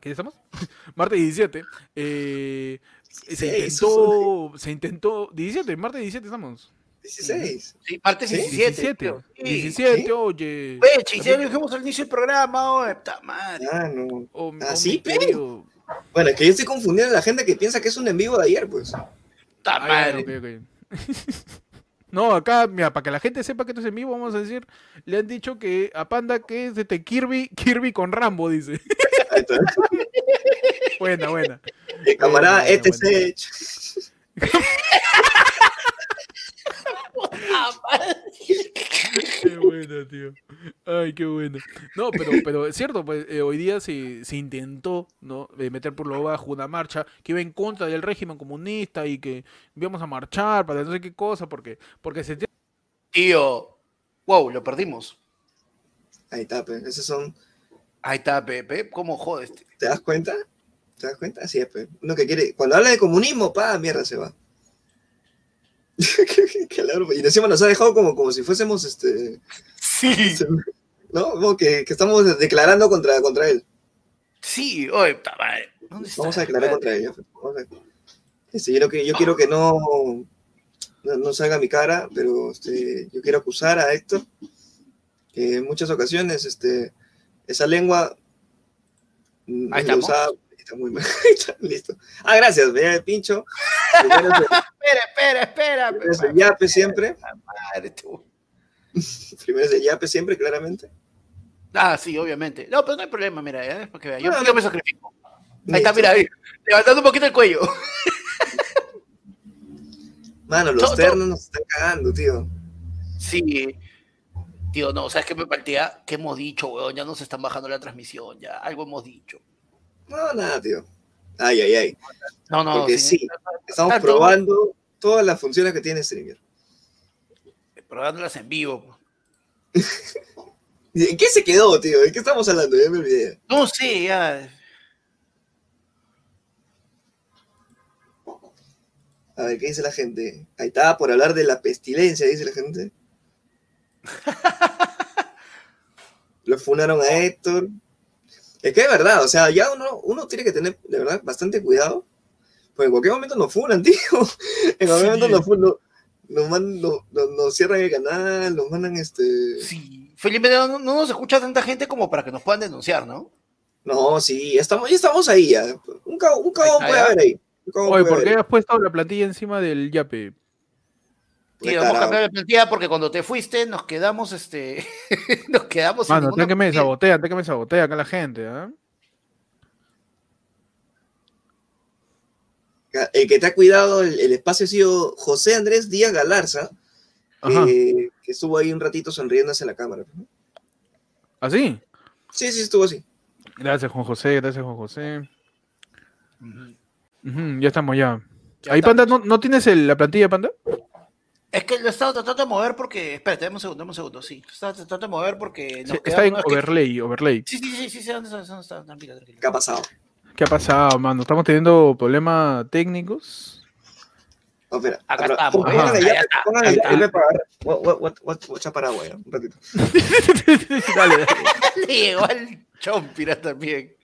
¿Qué estamos? martes 17. Eh, se intentó. Se intentó. 17, martes 17 estamos. 16. Sí, martes 17. 17, 17 oye. Oye, chiste, dijimos al inicio del programa, oye, está madre. Ah, no. O, ah, sí, pero. Bueno, es que yo estoy confundiendo a la gente que piensa que es un en vivo de ayer, pues. Está madre. Okay, okay. No, acá, mira, para que la gente sepa que esto es en vivo, vamos a decir, le han dicho que a Panda que es de Kirby, Kirby con Rambo, dice. buena, buena. camarada, este es qué buena, tío. Ay, qué buena. No, pero, pero es cierto, pues eh, hoy día se, se intentó ¿no? Eh, meter por lo bajo una marcha que iba en contra del régimen comunista y que íbamos a marchar para no sé qué cosa, porque, porque se... Tío, wow, lo perdimos. Ahí está, pe. esos son... Ahí está, Pepe, ¿cómo jodes? ¿Te das cuenta? ¿Te das cuenta? Así es, pe. Uno que quiere... Cuando habla de comunismo, pa, mierda, se va. y encima nos ha dejado como, como si fuésemos este. Sí. ¿No? Como que, que estamos declarando contra, contra él. Sí, oye, Vamos a declarar contra ella. Este, yo, que, yo quiero que no, no, salga mi cara, pero este, yo quiero acusar a Héctor que en muchas ocasiones este, esa lengua usaba está muy mal. Listo. Ah, gracias, el pincho. espera, espera, espera. Primero es el yape siempre. Madre, tú. Primero es el yape siempre, claramente. Ah, sí, obviamente. No, pero no hay problema, mira, ¿eh? porque vea. Yo, no, yo me sacrifico. Ahí está, mira, ahí. Levantando un poquito el cuello. Mano, los ternos nos están cagando, tío. Sí. Tío, no, ¿sabes qué me partía? ¿Qué hemos dicho, weón? Ya nos están bajando la transmisión, ya. Algo hemos dicho. No, nada, tío. Ay, ay, ay. No, no. Porque sí, estamos probando todas las funciones que tiene Stringer. Probándolas en vivo. ¿En qué se quedó, tío? ¿De qué estamos hablando? Ya me olvidé. No sé, ya. A ver, ¿qué dice la gente? Ahí estaba por hablar de la pestilencia, dice la gente. Lo funaron a Héctor. Es que es verdad, o sea, ya uno, uno tiene que tener, de verdad, bastante cuidado. Pues en cualquier momento nos funan, tío. En cualquier momento nos, funan, nos, nos, nos, cierran el canal, nos mandan este. Sí, Felipe, no, nos escucha tanta gente como para que nos puedan denunciar, ¿no? No, sí, estamos, ya estamos ahí ya. Un, un cagón puede haber ahí. Oye, ¿por qué has puesto la plantilla encima del Yape? Y vamos a cambiar la plantilla porque cuando te fuiste nos quedamos, este, nos quedamos. Mano, antes que me sabotea, antes que me sabotea acá la gente, ¿ah? El que te ha cuidado el, espacio ha sido José Andrés Díaz Galarza, que estuvo ahí un ratito sonriendo hacia la cámara. ¿Ah, sí? Sí, sí, estuvo así. Gracias, Juan José, gracias, Juan José. ya estamos ya. ¿Ahí, Panda, ¿no, ¿no tienes la plantilla, Panda? Es que lo he estado tratando de mover porque. Espérate, dame un segundo, dame un segundo, sí. Lo he estado tratando de mover porque. está en overlay, overlay. Sí, sí, sí, sí, ¿dónde está? ¿Dónde está? Tranquilo, tranquilo. ¿Qué ha pasado? ¿Qué ha pasado, mano? ¿Estamos teniendo problemas técnicos? No, espera. Acá estamos. Póngale ya, póngale ya. Paraguay, un ratito. dale, dale. Le llegó al chompira también.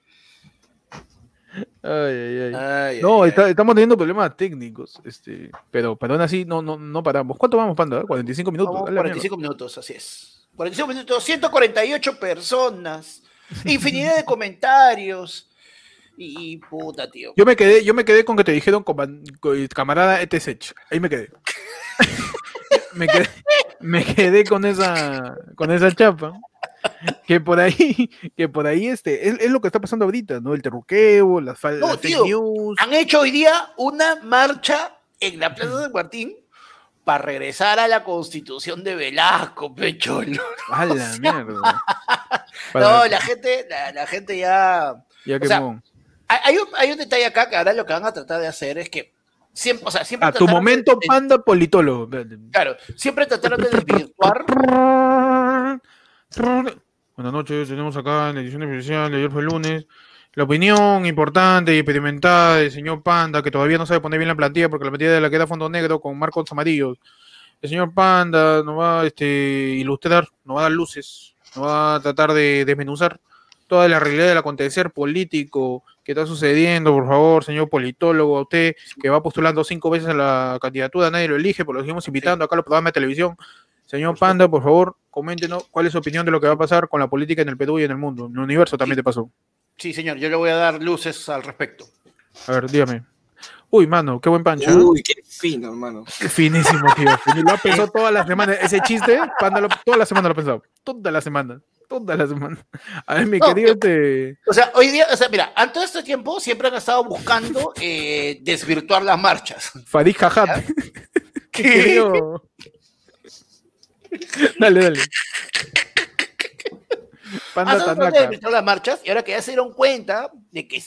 Ay, ay, ay. no, estamos teniendo problemas técnicos, este, pero, pero aún así no, no, no paramos. ¿Cuánto vamos, Panda? 45 minutos. Vamos, 45 minutos, así es. 45 minutos, 148 personas, infinidad de comentarios. Y, puta, tío. Yo me quedé, yo me quedé con que te dijeron camarada ETSECH. Ahí me quedé. me quedé. Me quedé con esa con esa chapa que por ahí, que por ahí este, es, lo que está pasando ahorita, ¿no? El terruqueo, las, faltas fake news. Han hecho hoy día una marcha en la Plaza de Martín para regresar a la constitución de Velasco, pecho. ¿no? A la mierda. no, la gente, la, gente ya. Ya hay, un, hay un detalle acá que ahora lo que van a tratar de hacer es que siempre, o sea, siempre a tu momento panda politólogo. Claro, siempre trataron de desvirtuar Buenas noches, tenemos acá en la edición especial de ayer fue el lunes la opinión importante y experimentada del señor Panda, que todavía no sabe poner bien la plantilla porque la plantilla de la queda fondo negro con marcos amarillos. El señor Panda nos va a este, ilustrar, nos va a dar luces, nos va a tratar de desmenuzar toda la realidad del acontecer político que está sucediendo, por favor, señor politólogo, a usted que va postulando cinco veces a la candidatura, nadie lo elige, pero lo seguimos invitando acá a los programas de televisión. Señor Panda, por favor, coméntenos cuál es su opinión de lo que va a pasar con la política en el Perú y en el mundo. En el universo también te pasó. Sí, señor, yo le voy a dar luces al respecto. A ver, dígame. Uy, mano, qué buen pancho. Uy, qué fino, hermano. Qué finísimo, tío. Lo ha pensado toda la semana. Ese chiste, Panda, toda la semana lo ha pensado. Toda la semana. Toda la semana. A ver, mi querido. Este... O sea, hoy día, o sea, mira, antes de este tiempo siempre han estado buscando eh, desvirtuar las marchas. Farid Jajat. ¿Qué? dale, dale. Panda las marchas y ahora que ya se dieron cuenta de que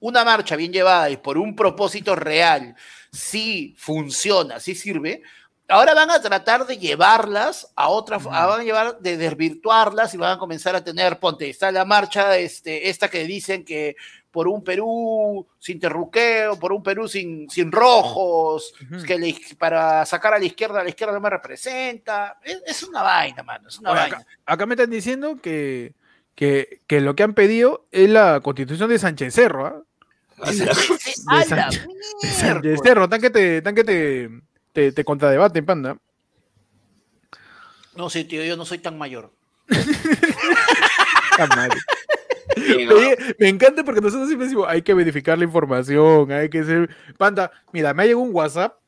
una marcha bien llevada y por un propósito real sí funciona, sí sirve, ahora van a tratar de llevarlas a otra, van a llevar de desvirtuarlas y van a comenzar a tener, ponte, está la marcha, este, esta que dicen que por un Perú sin terruqueo, por un Perú sin, sin rojos, que para sacar a la izquierda, a la izquierda no me representa. Es, una vaina, mano, es una vaina. Acá, me están diciendo que, que, que, lo que han pedido es la constitución de Sánchez Cerro. ¿ah? De, Sánchez Cerro, tan que te, tan que te, te, te contradebaten, panda. No sé, tío, yo no soy tan mayor. me, encanta porque nosotros siempre decimos, hay que verificar la información, hay que ser... Panda, mira, me ha llegado un WhatsApp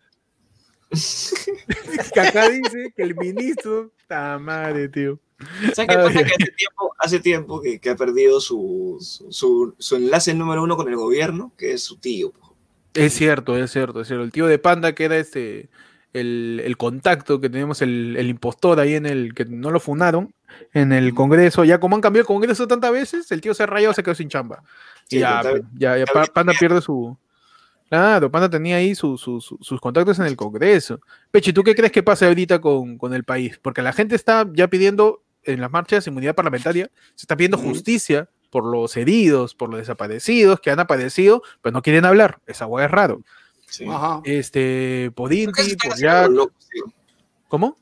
que acá dice que el ministro... ¡Ta madre, tío! ¿Sabes qué pasa? Que hace tiempo, hace tiempo que, que ha perdido su, su, su, enlace número uno con el gobierno, que es su tío. Es cierto, es cierto, es cierto. El tío de Panda que era este... El, el contacto que tenemos, el, el impostor ahí en el que no lo funaron, en el Congreso. Ya como han cambiado el Congreso tantas veces, el tío se rayó, se quedó sin chamba. y ya, ya, ya, Panda pierde su. Claro, Panda tenía ahí sus contactos en el Congreso. Peche, ¿tú qué crees que pasa ahorita con, con, el país? Porque la gente está ya pidiendo en las marchas de inmunidad parlamentaria, se está pidiendo justicia por los heridos, por los desaparecidos que han aparecido, pero no quieren hablar. Esa hueá es raro. Este, Podinti, por ya. ¿Cómo?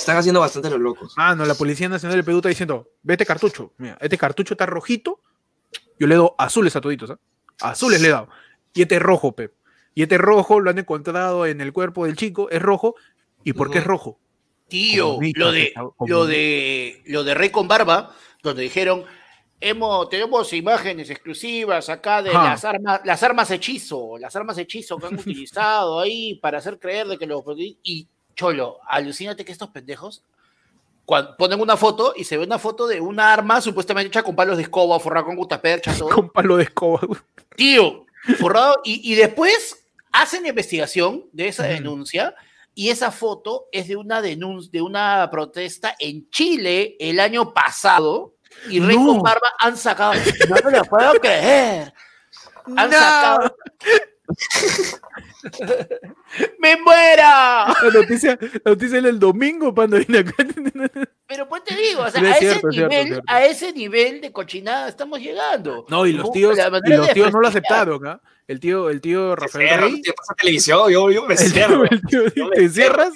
están haciendo bastante los locos. Ah, no, la Policía Nacional del Perú está diciendo, vete cartucho, mira, este cartucho está rojito, yo le doy azules a toditos, ¿eh? Azules le he dado. Y este es rojo, Pep. Y este rojo lo han encontrado en el cuerpo del chico, es rojo. ¿Y por qué es rojo? Tío, lo de, lo de lo de Rey con Barba, donde dijeron, hemos, tenemos imágenes exclusivas acá de las armas, las armas hechizo, las armas hechizo que han utilizado ahí para hacer creer de que los y Cholo, alucínate que estos pendejos ponen una foto y se ve una foto de un arma supuestamente hecha con palos de escoba, forrado con gutapercha, todo. Con palo de escoba. Tío, forrado. Y, después hacen investigación de esa denuncia y esa foto es de una denuncia, de una protesta en Chile el año pasado y Rey con Barba han sacado. No me lo puedo creer. Han sacado. ¡Me muera! La noticia, la noticia el domingo, cuando. Pero pues te digo, o sea, a, ese nivel, a ese nivel de cochinada estamos llegando. No, y los tíos, y los tíos no lo aceptaron, ¿ah? El tío, el tío Rafael cierra, Rey. pasa televisión, yo, yo me cierro. te cierras,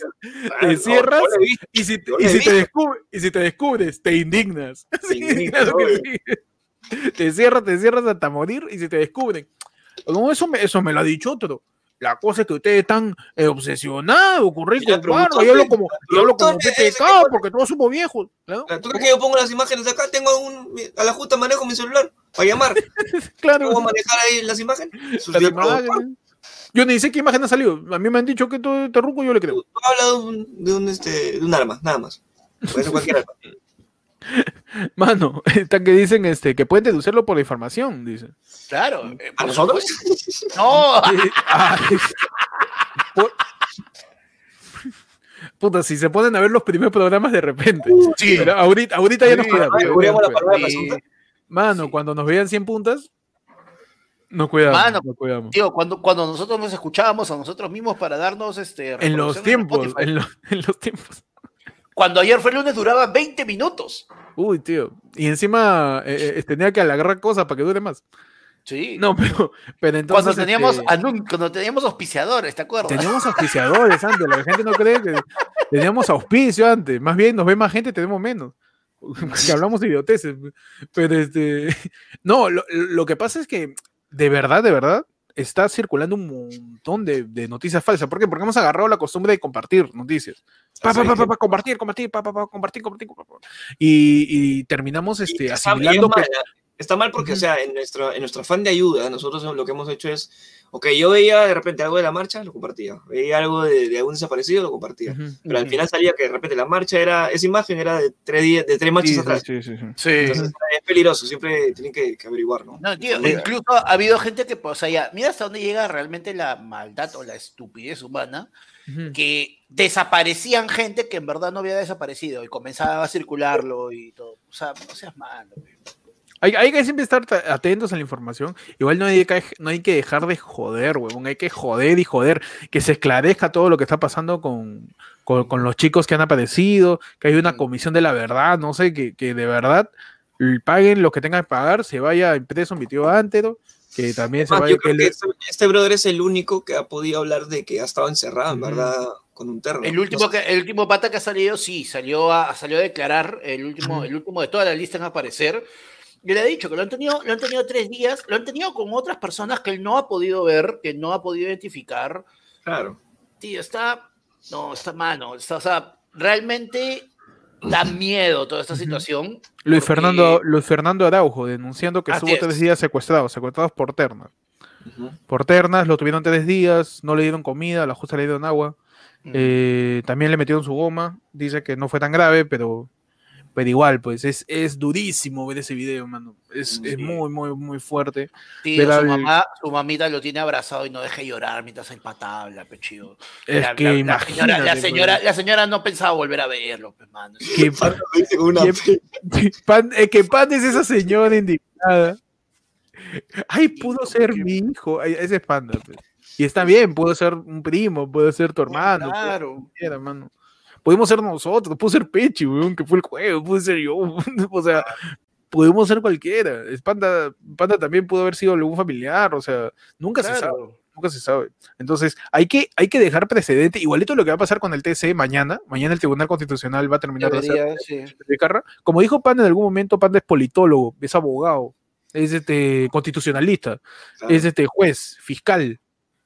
te cierras, y, si, y, si te descubre, y si te descubres, te indignas. Te cierras, te cierras hasta morir y si te descubren. Eso me, eso me lo ha dicho otro. La cosa es que ustedes están eh, obsesionados con Rico Barba. Yo hablo como, yo hablo como PTK porque todos somos viejos. ¿no? ¿Tú crees que yo pongo las imágenes acá? Tengo un, a la justa manejo mi celular para llamar. claro. ¿Cómo manejar ahí las imágenes? yo ni sé qué imagen ha salido. A mí me han dicho que todo este ruco yo le creo. Tú, hablas de un, de un, este, de un arma, nada más. Puede ser cualquier arma. Mano, están que dicen este, que pueden deducirlo por la información, dicen. Claro. Eh, ¿A nosotros? No. Puta, si se ponen a ver los primeros programas de repente. Sí. Pero ahorita, ahorita ya nos cuidamos. Mano, cuando nos veían 100 puntas, nos cuidamos. Mano, nos cuidamos. Tío, cuando, cuando nosotros nos escuchábamos a nosotros mismos para darnos este. En los tiempos, en los tiempos. Cuando ayer fue el lunes duraba 20 minutos. Uy, tío. Y encima eh, eh, tenía que alargar cosas para que dure más. Sí. No, pero, pero entonces. Cuando teníamos, este cuando teníamos auspiciadores, ¿te acuerdas? Teníamos auspiciadores antes. La gente no cree que teníamos auspicio antes. Más bien nos ve más gente, tenemos menos. Que hablamos de idioteces. Pero este. No, lo, lo que pasa es que, de verdad, de verdad, está circulando un montón de, de, noticias falsas. ¿Por qué? Porque hemos agarrado la costumbre de compartir noticias. Pa, pa, pa, compartir, compartir, pa, pa, compartir, compartir, y, y, terminamos este, asimilando que... Está mal porque, o sea, en nuestro, en nuestro afán de ayuda, nosotros lo que hemos hecho es, ok, yo veía de repente algo de la marcha, lo compartía. Veía algo de, de algún desaparecido, lo compartía. Pero al final salía que de repente la marcha era, esa imagen era de tres, días, de tres marchas atrás. Sí, sí, sí. Entonces, es peligroso, siempre tienen que, averiguar, ¿no? No, tío, incluso ha habido gente que, pues, o sea, ya, mira hasta dónde llega realmente la maldad o la estupidez humana, que desaparecían gente que en verdad no había desaparecido y comenzaba a circularlo y todo. O sea, no seas malo. Hay, hay, que siempre estar atentos a la información. Igual no hay, que, no hay que dejar de joder, huevón. Hay que joder y joder. Que se esclarezca todo lo que está pasando con, con, los chicos que han aparecido. Que hay una comisión de la verdad. No sé, que, que de verdad paguen lo que tengan que pagar. Se vaya impreso mi tío Antero. Que también se vaya. Que este, este brother es el único que ha podido hablar de que ha estado encerrado, en verdad. Con un terno. El último, que, el último pata que ha salido, sí, salió a, salió a declarar, el último, el último de toda la lista en aparecer, yo le he dicho que lo han tenido, lo han tenido tres días, lo han tenido con otras personas que él no ha podido ver, que no ha podido identificar. Claro. Tío, está, no, está mano, está, o sea, realmente da miedo toda esta situación. Luis Fernando, Luis Fernando Araujo denunciando que estuvo tres días secuestrados, secuestrados por ternas. Por ternas, lo tuvieron tres días, no le dieron comida, la justa le dieron agua. Eh, también le metieron su goma, dice que no fue tan grave, pero pero igual, pues es, es durísimo ver ese video, mano. Es, es muy, muy, muy fuerte. Tío, su, mamá, su mamita lo tiene abrazado y no deja llorar mientras empataba la pechido. Es que la, señora, la, señora, la señora no pensaba volver a verlo, pues, mano. Que pan, que, que pan es esa señora indignada. Ay, pudo ser mi hijo. ese es panda, pues. Y está bien, pudo ser un primo, puede ser tu hermano. Claro. hermano podemos ser nosotros, puede ser Pechi, weón, que fue el juego, puede ser yo, o sea, podemos ser cualquiera. Panda, Panda también pudo haber sido algún familiar, o sea, nunca se sabe. Nunca se sabe. Entonces, hay que, hay que dejar precedente. Igualito lo que va a pasar con el TC mañana. Mañana el Tribunal Constitucional va a terminar de hacer. Como dijo Panda en algún momento, Panda es politólogo, es abogado, es este constitucionalista, es este juez, fiscal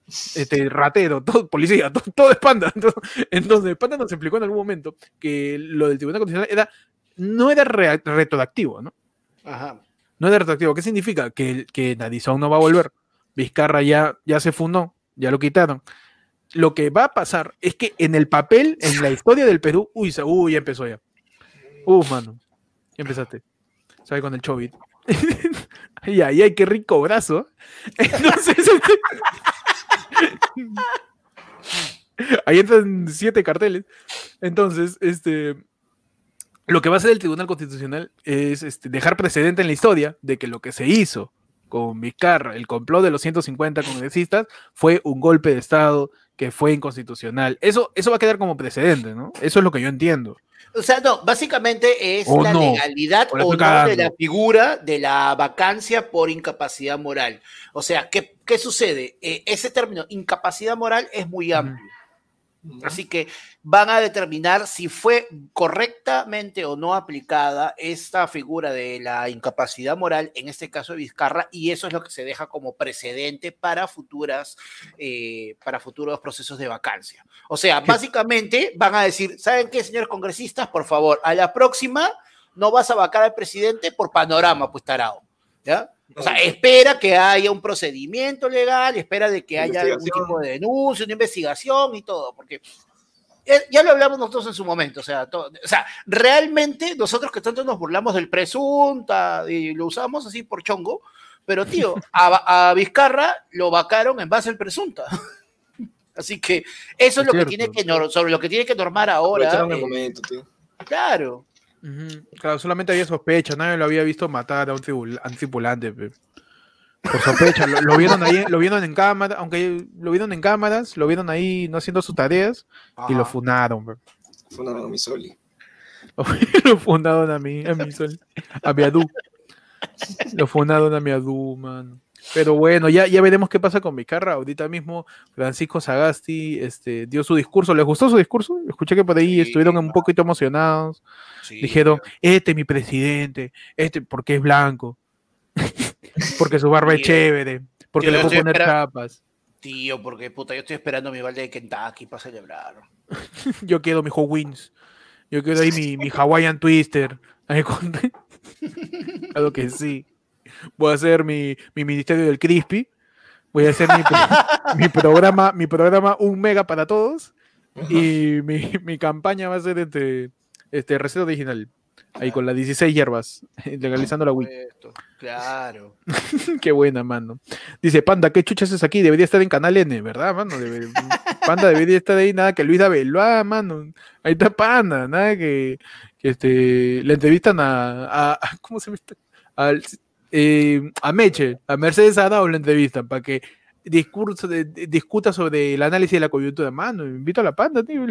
este, ratero, todo, policía, todo, es panda. Entonces, Panda nos explicó en algún momento que lo del Tribunal Constitucional era, no era retroactivo, ¿no? Ajá. No era retroactivo. ¿Qué significa? Que, que Nadizón no va a volver. Vizcarra ya, ya se fundó, ya lo quitaron. Lo que va a pasar es que en el papel, en la historia del Perú, uy, uy ya empezó ya. Uf, mano. Ya empezaste. ¿Sabes? Con el Chovit. ay, ay, ay, qué rico brazo. Entonces. Ahí entran siete carteles. Entonces, este, lo que va a hacer el Tribunal Constitucional es este, dejar precedente en la historia de que lo que se hizo con Vizcarra, el complot de los 150 congresistas, fue un golpe de Estado que fue inconstitucional. Eso, eso va a quedar como precedente, ¿no? Eso es lo que yo entiendo. O sea, no, básicamente es la legalidad o no de la figura de la vacancia por incapacidad moral. O sea, ¿qué, qué sucede? Eh, ese término, incapacidad moral, es muy amplio. Así que van a determinar si fue correctamente o no aplicada esta figura de la incapacidad moral, en este caso de Vizcarra, y eso es lo que se deja como precedente para futuras, eh, para futuros procesos de vacancia. O sea, básicamente van a decir, ¿saben qué, señores congresistas? Por favor, a la próxima no vas a vacar al presidente por panorama, pues tarado. ¿Ya? O sea, espera que haya un procedimiento legal, espera de que haya algún tipo de denuncia, una investigación y todo, porque ya lo hablamos nosotros en su momento, o sea, o sea, realmente nosotros que tanto nos burlamos del presunta y lo usamos así por chongo, pero tío, a, Vizcarra lo vacaron en base al presunta. Así que eso es, lo que tiene que sobre lo que tiene que normar ahora. eh, momento, tío. Claro. Claro, solamente había sospecha, nadie lo había visto matar a un, tripulante. Por sospecha, lo, vieron ahí, lo vieron en cámara, aunque lo vieron en cámaras, lo vieron ahí no haciendo sus tareas y lo funaron. Fundaron a mi Soli. lo fundaron a mí, a mi Soli. A mi Adu. Lo fundaron a mi Adu, man. Pero bueno, ya, ya veremos qué pasa con Vizcarra. Ahorita mismo Francisco Sagasti este, dio su discurso. ¿Les gustó su discurso? Escuché que por ahí estuvieron un poquito emocionados. Dijeron, este es mi presidente, este porque es blanco, porque su barba es chévere, porque le puedo poner capas. Tío, porque puta, yo estoy esperando mi balde de Kentucky para celebrar. yo quiero mi Wins. Yo quiero ahí mi, mi Hawaiian Twister. claro que sí voy a hacer mi, ministerio del crispy, voy a hacer mi, programa, mi programa un mega para todos y mi, campaña va a ser este, este receta original. Ahí con las 16 hierbas, legalizando la Wii. Claro. qué buena, mano. Dice, Panda, ¿qué chuchas es aquí? Debería estar en Canal N, ¿verdad, mano? Panda debería estar ahí, nada que Luis Abeloa, mano. Ahí está Panda, nada que, este, le entrevistan a, a ¿cómo se llama? Al eh, a Meche, a Mercedes Adao la entrevista para que discurso discuta sobre el análisis de la coyuntura. Mano, invito a la panda, tío.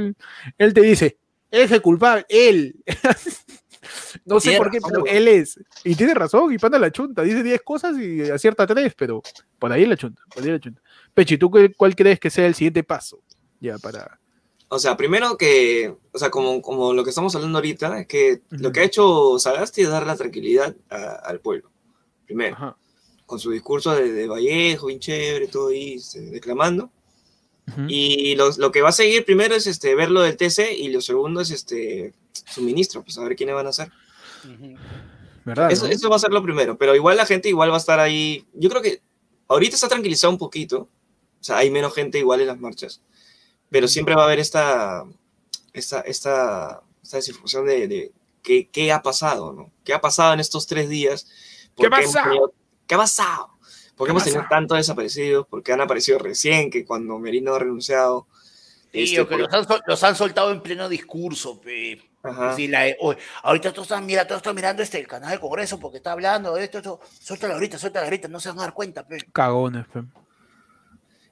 Él, te dice, es el culpable, él. no sé por qué, pero él es. Y tiene razón, y panda la chunta. Dice 10 cosas y acierta 3, pero por ahí la chunta. Por ahí la chunta. Pechi, ¿tú cuál crees que sea el siguiente paso? Ya, para. O sea, primero que, o sea, como, como lo que estamos hablando ahorita, es que lo que ha hecho Sagasti es dar la tranquilidad al pueblo primero, con su discurso de, Vallejo, bien chévere, todo ahí este, declamando. Y lo, que va a seguir primero es este, ver lo del TC y lo segundo es este, su ministro, pues a ver quiénes van a ser. ¿Verdad, eso, eso, va a ser lo primero, pero igual la gente igual va a estar ahí. Yo creo que ahorita está tranquilizado un poquito, o sea, hay menos gente igual en las marchas, pero siempre va a haber esta, esta, esta, esta desinformación de, de qué, qué, ha pasado, ¿no? ¿Qué ha pasado en estos tres días? ¿Qué ha pasado? ¿Qué ha pasado? Porque hemos tenido tantos desaparecidos, porque han aparecido recién, que cuando Merino ha renunciado. Este, que los, han, soltado en pleno discurso, pe. ahorita todos están, mira, todos están mirando este, el canal del Congreso porque está hablando de esto, esto. Suéltalo ahorita, suéltalo ahorita, no se van a dar cuenta, pe. Cagones, pe.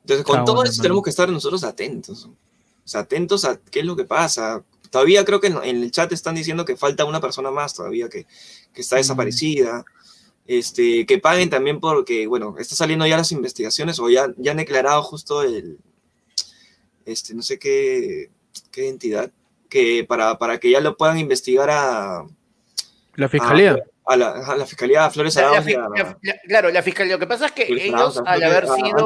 Entonces, con todo eso tenemos que estar nosotros atentos. O sea, atentos a qué es lo que pasa. Todavía creo que en, el chat están diciendo que falta una persona más todavía que, que está desaparecida. Este, que paguen también porque, bueno, está saliendo ya las investigaciones o ya, ya han declarado justo el, este, no sé qué, qué entidad, que para, para que ya lo puedan investigar a... La fiscalía. A, la, fiscalía a Flores Claro, la fiscalía. Lo que pasa es que ellos, al haber sido...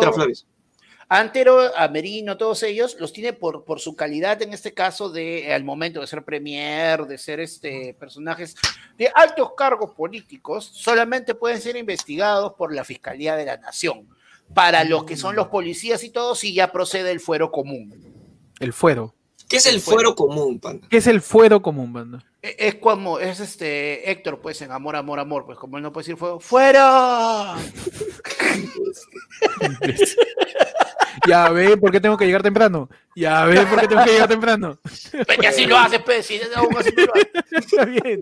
Antero, a Merino, todos ellos los tiene por, por su calidad, en este caso, de al momento de ser premier, de ser este, personajes de altos cargos políticos, solamente pueden ser investigados por la Fiscalía de la Nación. Para los que son los policías y todo, sí ya procede el fuero común. El fuero. ¿Qué es el, fuero, común, panda? ¿Qué es el fuero común, panda? E, es, como, es este, Héctor, pues, en Amor, Amor, Amor, pues, como él no puede decir fuego, ¡fuera! Ya ve por qué tengo que llegar temprano. Ya ve por qué tengo que llegar temprano. Y así lo hace, pues, así lo hace. Está bien,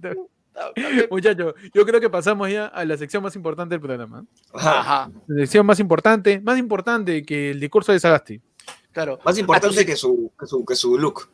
Muchachos, yo creo que pasamos ya a la sección más importante del programa. Ajá. La sección más importante, más importante que el discurso de Sagasti. Claro. Más importante que su, que su, que su look.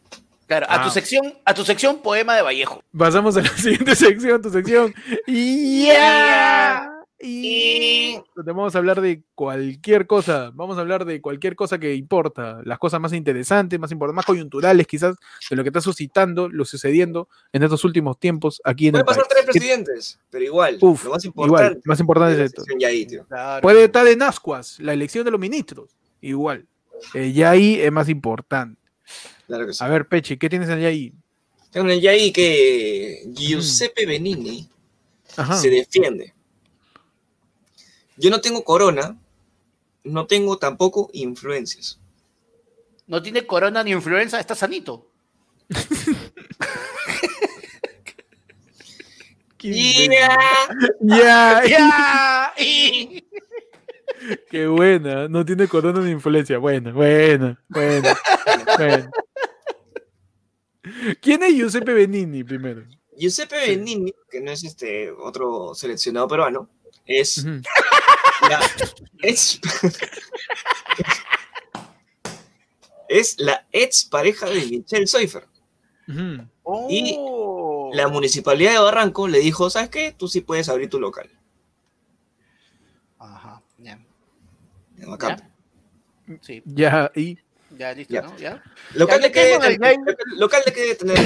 Claro, a tu ah. sección, a tu sección poema de Vallejo. Pasamos a la siguiente sección, tu sección. Yeah. Y vamos a hablar de cualquier cosa, vamos a hablar de cualquier cosa que importa, las cosas más interesantes, más importantes, más coyunturales quizás de lo que está suscitando, lo sucediendo en estos últimos tiempos aquí en Puede pasar tres presidentes, pero igual, lo más importante, más importante es esto. Puede estar en Ascuas, la elección de los ministros, igual. Eh, ya ahí es más importante. A ver, Pechi, ¿qué tienes en ahí? Tengo en ahí que Giuseppe Benini se defiende yo no tengo corona, no tengo tampoco influencias. No tiene corona ni influenza, está sanito. Ya, ya, ya. Qué buena, no tiene corona ni influencia. Buena, buena, buena, buena. ¿Quién es Giuseppe Benini primero? Giuseppe Benini, que no es este otro seleccionado peruano, es es, la ex pareja de Michelle Seufer. Y oh. la municipalidad de Barranco le dijo, ¿sabes qué? Tú sí puedes abrir tu local. Ajá, ya. Sí. Ya, y... Ya, listo, ¿no? ¿Ya? Local, de qué, local de qué tener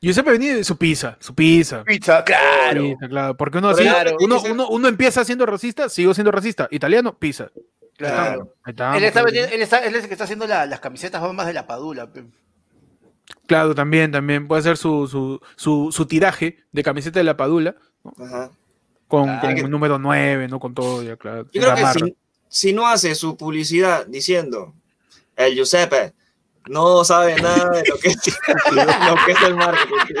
Giuseppe Benítez de su pizza, su pizza. Pizza, claro. claro. Porque uno, así, uno, uno, uno, empieza siendo racista, sigo siendo racista. Italiano, pizza. Claro. él, está, él, está, él, es el que está haciendo la, las camisetas más de la padula. Claro, también, también. Puede ser su, su, su, su tiraje de camiseta de la padula. Ajá. Con, con el número 9, ¿no? Con todo, ya, claro. Yo creo que si, si no hace su publicidad diciendo el Giuseppe no sabe nada de lo que es, lo que es el marketing.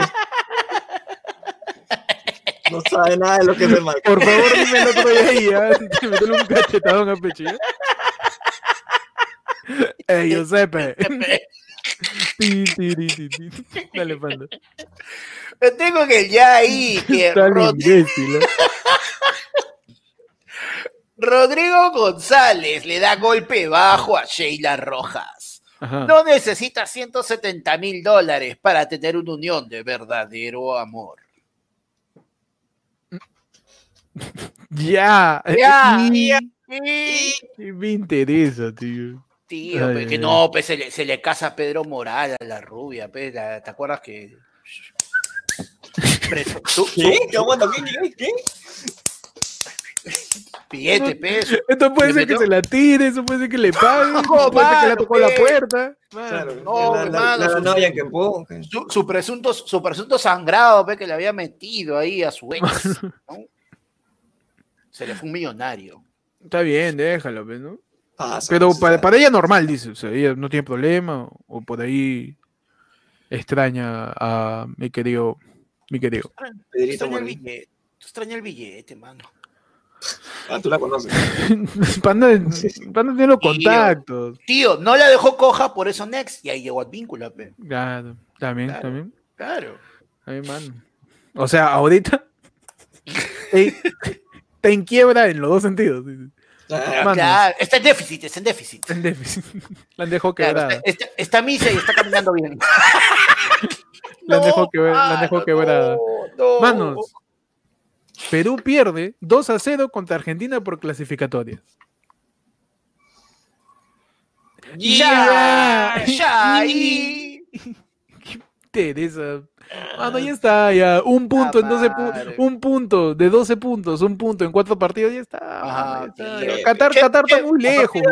No sabe nada de lo que es el marketing. Por favor, dime el otro día ahí, ¿eh? meto un cachetadón a pecho. El Giuseppe. Dale, panda. Tengo que ya ahí. Que Rodrigo González le da golpe bajo a Sheila Rojas. No necesita 170 mil dólares para tener una unión de verdadero amor. Ya, ya, me interesa, tío. Tío, pues, que no, pues se le, se le, casa a Pedro Moral a la rubia, pues, ¿te acuerdas que? ¿Qué? ¿Qué? ¿Qué? ¿Qué? Billete, peso. Esto puede ser que se la tire, eso puede ser que le pague, no, puede ser que le tocó la puerta. no, hermano, su, su, presunto, su presunto sangrado ve, que le había metido ahí a su ex. Se le fue un millonario. Está bien, déjalo, ¿no? Pero para, para, ella normal, dice. O sea, ella no tiene problema. O por ahí extraña a mi querido. Mi querido. Extraña el billete, extraña el billete, mano. Ah, tú la conoces. Panda, Panda tiene los contactos. Tío, no la dejó coja, por eso Next. Y ahí llegó al vínculo. Claro, también, también. Claro. También, mano. O sea, ahorita está en quiebra en los dos sentidos. Ah, claro, está en déficit, está en déficit. Está en déficit. La han dejado quebrada. está, misa y está caminando bien. la han dejado, quebrada. Manos, Perú pierde 2 a 0 contra Argentina por clasificatorias. Ya, ya, y... Qué Teresa. Mano, ya está, ya. Un punto en 12 un punto de 12 puntos, un punto en cuatro partidos, ya está. Qatar, Qatar está muy lejos.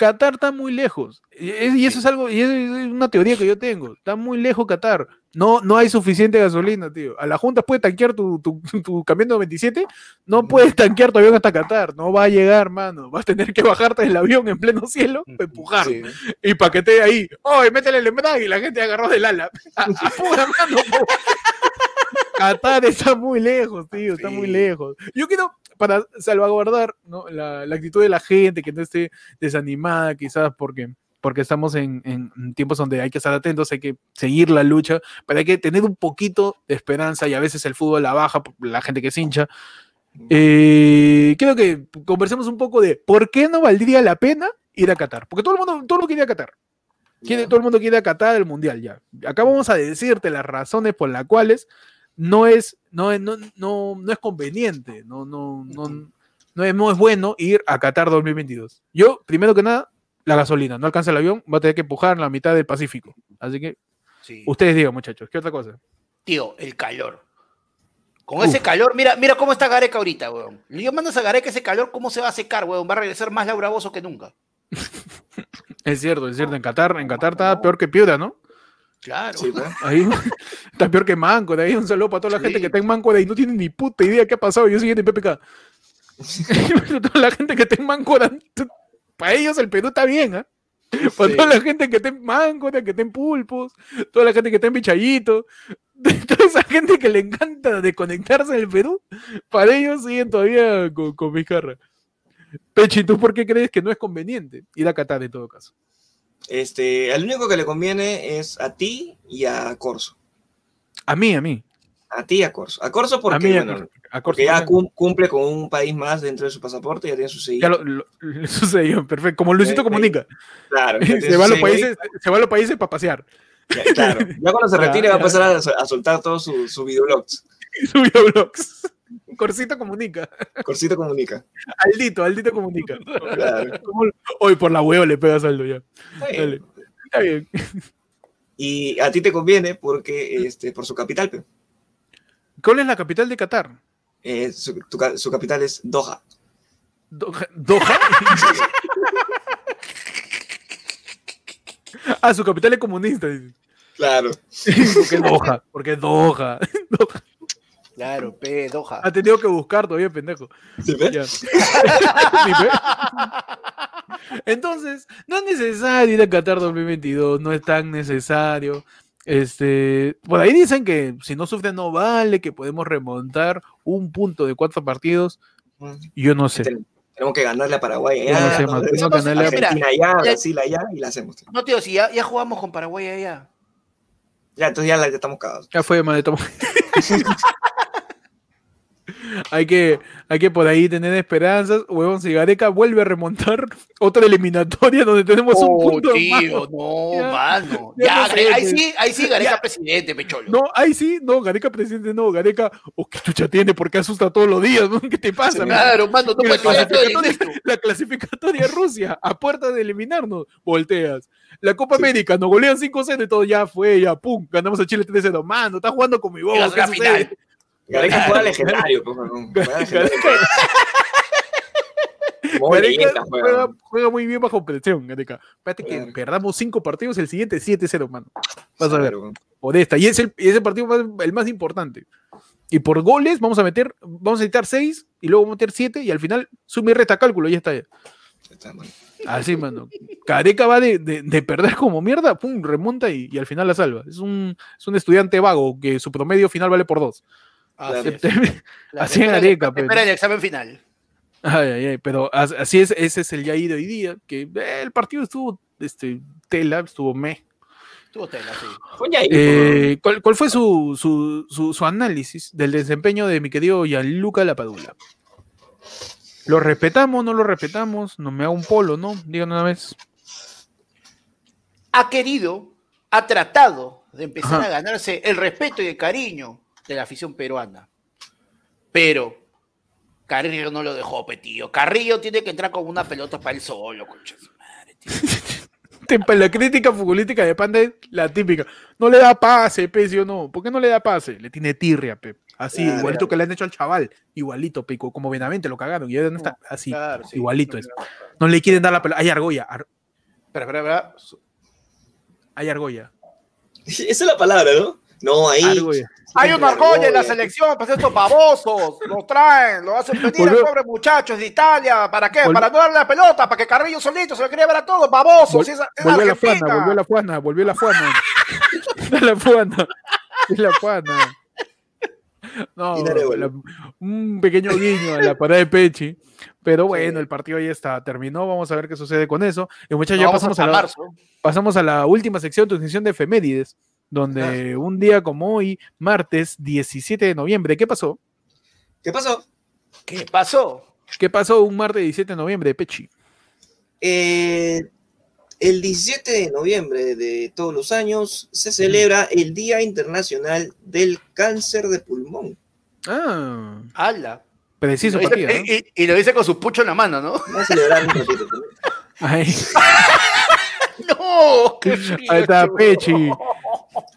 Qatar está muy lejos. Y eso es algo, y es una teoría que yo tengo. Está muy lejos Qatar. No, no hay suficiente gasolina, tío. A la Junta puede tanquear tu, tu, tu camión 97, no puedes tanquear tu avión hasta Qatar. No va a llegar, mano. Vas a tener que bajarte del avión en pleno cielo, empujar. Y para que esté ahí, ¡oh! métele el embrague! Y la gente agarró del ala. Apura, mano. Qatar está muy lejos, tío. Está muy lejos. Yo quiero, para salvaguardar ¿no? la, la actitud de la gente, que no esté desanimada, quizás porque porque estamos en, tiempos donde hay que estar atentos, hay que seguir la lucha, pero hay que tener un poquito de esperanza y a veces el fútbol la baja, la gente que se hincha. Eh, quiero que conversemos un poco de por qué no valdría la pena ir a Qatar. Porque todo el mundo, todo el mundo quiere ir a Qatar. Quiere, todo el mundo quiere ir a Qatar el mundial ya. Acá vamos a decirte las razones por las cuales no es, no, no, no, no es conveniente, no, no, no, no, es, no es bueno ir a Qatar 2022. Yo, primero que nada, la gasolina. No alcanza el avión, va a tener que empujar en la mitad del Pacífico. Así que, ustedes digan, muchachos, ¿qué otra cosa? Tío, el calor. Con ese calor, mira, mira cómo está Gareca ahorita, weón. Le mandas a Gareca ese calor, ¿cómo se va a secar, weón? Va a regresar más Laura que nunca. es cierto, es cierto. En Qatar, en Qatar está peor que Piura, ¿no? Claro. Pues. ahí, está peor que Manco. De ahí un saludo para toda la gente que está en Manco de ahí no tiene ni puta idea qué ha pasado. Yo soy en PPK. toda la gente que está en Manco, para ellos el Perú está bien, ¿ah? Para toda la gente que está en Manco, que está en Pulpos, toda la gente que está en Bichayito, toda esa gente que le encanta desconectarse del Perú, para ellos siguen todavía con, con Vizcarra. Pechi, ¿tú por qué crees que no es conveniente ir a Qatar en todo caso? Este, al único que le conviene es a ti y a Corso. A mí, a mí. A ti a Corso. A Corso porque, a porque ya cumple con un país más dentro de su pasaporte, ya tiene su sello. Ya lo, sucedió, perfecto. Como Luisito Comunica. Claro. se, va a los países, se va a los países para pasear. claro. Ya cuando se retire va a empezar a, soltar todos sus su videoblogs. Su videoblogs. Corsito comunica. Corsito comunica. Aldito, Aldito comunica. Hoy por la hueva le pegas algo ya. Está bien. Y a ti te conviene porque este, por su capital. ¿Cuál es la capital de Qatar? Eh, su, su, capital es Doha. ¿Doha? ¿Doha? ah, su capital es comunista. Claro. porque es Doha. Porque es Doha. Doha. Claro, P, Doha. Ha tenido que buscar todavía, pendejo. ¿Sí, Entonces, no es necesario ir a Qatar 2022, no es tan necesario. Este, por ahí dicen que si no sufre no vale, que podemos remontar un punto de cuatro partidos. Yo no sé. Tenemos que ganarle a Paraguay allá. no sé, tenemos que ganarle a Argentina allá, Brasil allá y la hacemos. No, tío, si ya, ya jugamos con Paraguay allá. Ya, entonces ya, la, estamos cagados. Ya fue, madre, hay que, hay que por ahí tener esperanzas. Huevón, si Gareca vuelve a remontar otra eliminatoria donde tenemos un oh, punto tío, no, mano. Ya, ahí sí, ahí sí, Gareca presidente, pecholo. No, ahí sí, no, Gareca presidente no, Gareca, o oh, qué chucha tiene, porque asusta todos los días, ¿no? ¿Qué te pasa? Claro, mano, no la, clasificatoria, la clasificatoria Rusia, a puerta de eliminarnos, volteas. La Copa América, nos golean 5-0 y todo ya fue, ya, pum, ganamos a Chile 3-0. Mano, está jugando con mi voz. Gareca juega legendario, pues, juega, juega, muy bien bajo presión, Gareca. Espérate que perdamos cinco partidos, el siguiente 7-0, mano. Vas a ver. Y es el, ese partido el más importante. Y por goles vamos a meter, vamos a necesitar 6 y luego vamos a meter 7 y al final suma y resta cálculo, ya está. Así, mano. Careca va de, de, perder como mierda, pum, remonta y, y, al final la salva. Es un, es un estudiante vago que su promedio final vale por 2. Así en Areca. Pues. Espera el examen final. Ay, ay, ay, pero así es, ese es el ya ido hoy día, que eh, el partido estuvo este, tela, estuvo me. Estuvo tela, sí. Eh, ¿cuál, ¿cuál, fue su, su, su, análisis del desempeño de mi querido Gianluca Lapadula? ¿Lo respetamos, no lo respetamos? No me hago un polo, ¿no? Díganos una vez. Ha querido, ha tratado de empezar a ganarse el respeto y el cariño de la afición peruana. Pero Carrillo no lo dejó, petío. Carrillo tiene que entrar con una pelota para el solo, concha la crítica futbolística de Panda es la típica. No le da pase, pe, o no. ¿Por qué no le da pase? Le tiene tirria, pe. Así, igualito que le han hecho al chaval. Igualito, pe. Como Benavente lo cagaron. Y no está así. igualito es. No le quieren dar la pelota. Hay argolla. Espera, espera, espera. Hay argolla. Esa es la palabra, ¿no? No, ahí. Hay una argolla en la selección, pues estos babosos, los traen, lo hacen pedir al pobre muchacho de Italia. ¿Para qué? Para no darle la pelota, para que Carrillo solito se lo quería ver a todos, babosos. volvió, la fuana, volvió la fuana, volvió la fuana. la fuana. la fuana. No, un pequeño guiño a la parada de Pechi. Pero bueno, el partido ya está, terminó. Vamos a ver qué sucede con eso. Y muchachos, ya pasamos a, la, pasamos a la última sección, tu sección de efemérides donde un día como hoy, martes 17 de noviembre, ¿qué pasó? ¿Qué pasó? ¿Qué pasó? ¿Qué pasó un martes 17 de noviembre, Pechi? Eh, el 17 de noviembre de todos los años se celebra el Día Internacional del Cáncer de Pulmón. Ah. ¡Hala! Preciso y lo, dice, ¿no? y, y, lo dice con su pucho en la mano, ¿no? Va a celebrar un ratito Ay. ¡No! Ahí está Pechi.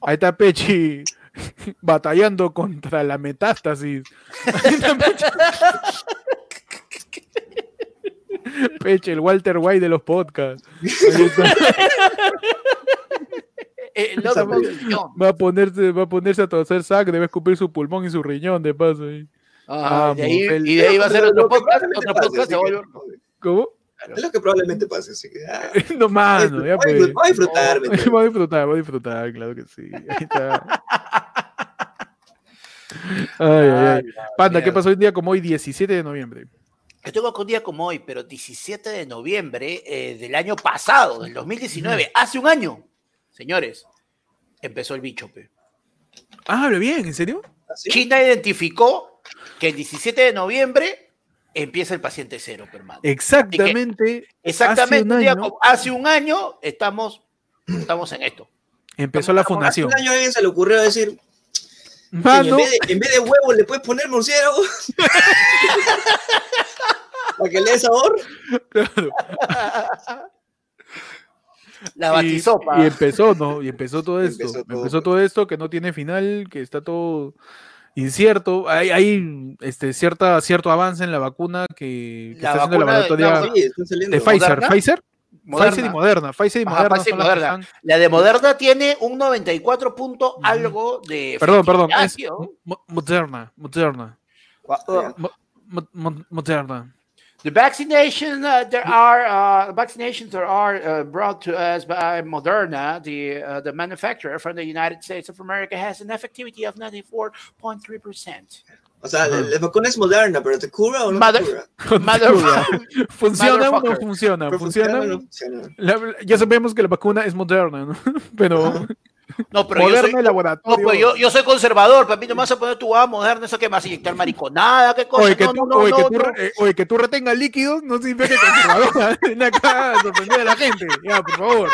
Ahí está Pechi batallando contra la metástasis. Peche, el Walter White de los podcasts. Eh, va a ponerse, va a ponerse a toser sac, debe escupir su pulmón y su riñón de paso. Ah, de ahí, y de ahí va a ser otro podcast, otro podcast se va ¿Cómo? Es lo que probablemente pase, así que. Ah, no, pues. Voy a disfrutar, Voy a disfrutar, voy a disfrutar, claro que sí. Ahí está. Ay, ay, ay. Panda, ¿qué pasó hoy día como hoy, 17 de noviembre? Tengo un día como hoy, pero 17 de noviembre eh, del año pasado, del 2019, hace un año, señores, empezó el bicho. Pe. Ah, habla bien, ¿en serio? China identificó que el 17 de noviembre empieza el paciente cero, hermano. Exactamente. exactamente, hace un, año, hace un año estamos, estamos en esto. Empezó la fundación. Hace un año a alguien se le ocurrió decir, Mano. En, vez de, en, vez de, huevo le puedes poner murciélago. Para que le dé sabor. Claro. La batisopa. Y, y, empezó, ¿no? Y empezó todo esto. Empezó todo, empezó todo esto que no tiene final, que está todo incierto. Hay, hay este, cierta, cierto avance en la vacuna que, que la está haciendo laboratorio no, de, de Pfizer. ¿Pfizer? Moderna. Pfizer y Moderna. Pfizer y Ajá, Moderna. Pfizer y son las Moderna. que están- La de Moderna tiene un 94 punto algo de. Perdón, perdón. Es Moderna. Moderna. Mo- Mo- Mo- Moderna. The vaccination uh, there are uh, vaccinations that are uh, brought to us by Moderna, the uh, the manufacturer from the United States of America, has an effectivity of 94.3 percent. O sea, la, la vacuna es moderna, pero ¿te cura o no Mother- te cura? Motherfucker. ¿Funciona o no Motherfucker. funciona? ¿Funciona? no funciona? La- ya sabemos que la vacuna es moderna, ¿no? Pero No, pero yo soy, laboratorio. no, pues yo, yo soy conservador, para mí no me vas a poner tu va Moderna, eso que me vas a inyectar mariconada, qué cosa. Oye, que, no, tú, no, no, oye, que no, tú, eh, oye, que tú retengas líquidos no significa que conservador. Ven acá a sorprender a la gente. Ya, por favor.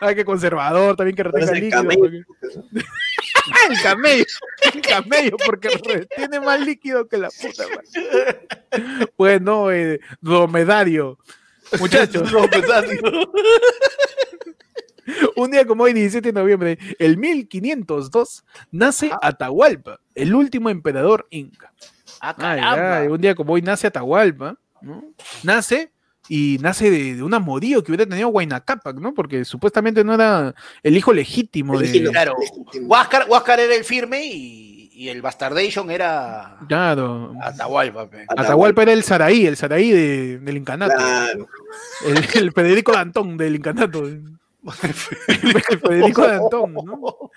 Hay que conservador también que retenga líquidos. camello. porque- El camello. El camello, porque retiene más líquido que la puta. Bueno, eh, dromedario. Muchachos, pensando. un día como hoy, 17 de noviembre, el 1502, nace Atahualpa, el último emperador inca. Ah, Ay, caramba. ay, un día como hoy nace Atahualpa, ¿no? Nace y nace de, de un amorío que hubiera tenido Huayna Cápac, ¿no? Porque supuestamente no era el hijo legítimo de... Claro. Huáscar, Huáscar era el firme y, y el Bastardation era Claro. Atahualpa. Atahualpa era el Saraí, el Saraí de- del incanato. Claro. El, el Federico Dantón del incanato. Federico Dantón, ¿no?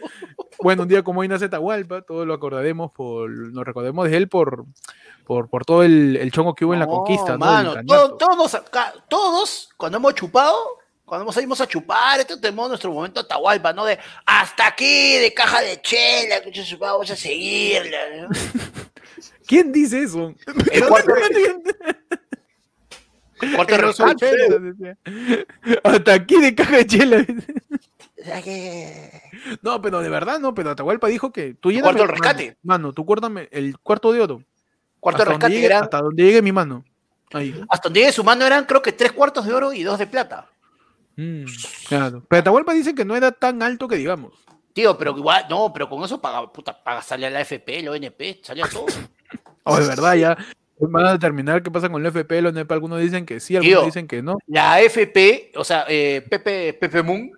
Bueno, un día como hoy nace Atahualpa, todos lo acordaremos por, nos recordemos de él por, por, por todo el, el chongo que hubo en la No, conquista, todos, acá- todos, cuando hemos chupado, cuando hemos salimos a chupar, este tenemos nuestro momento Atahualpa, ¿no? De hasta aquí, de caja de chela, vamos a seguirla. ¿no? ¿Quién dice eso? El el cuarto de En los rescate. 80, decía. Hasta aquí de caja de chela. No, pero de verdad, no, pero Atahualpa dijo que tú lléname- cuarto del rescate. Mano, mano, tú cuérdame el cuarto de oro. Cuarto de hasta, rescate llegue, eran, hasta donde llegue mi mano. Ahí. hasta donde llegue su mano eran creo que tres cuartos de oro y dos de plata. Mm, claro. Pero Atahualpa dice que no era tan alto que digamos. Tío, pero igual, no, pero con eso paga, puta, paga, sale a la FP, la ONP, sale a todo. O de verdad, ya van a determinar qué pasa con el FP, el ONP. Algunos dicen que sí, algunos Tío. dicen que no. La AFP, o sea, eh, Pepe, Pepe Moon,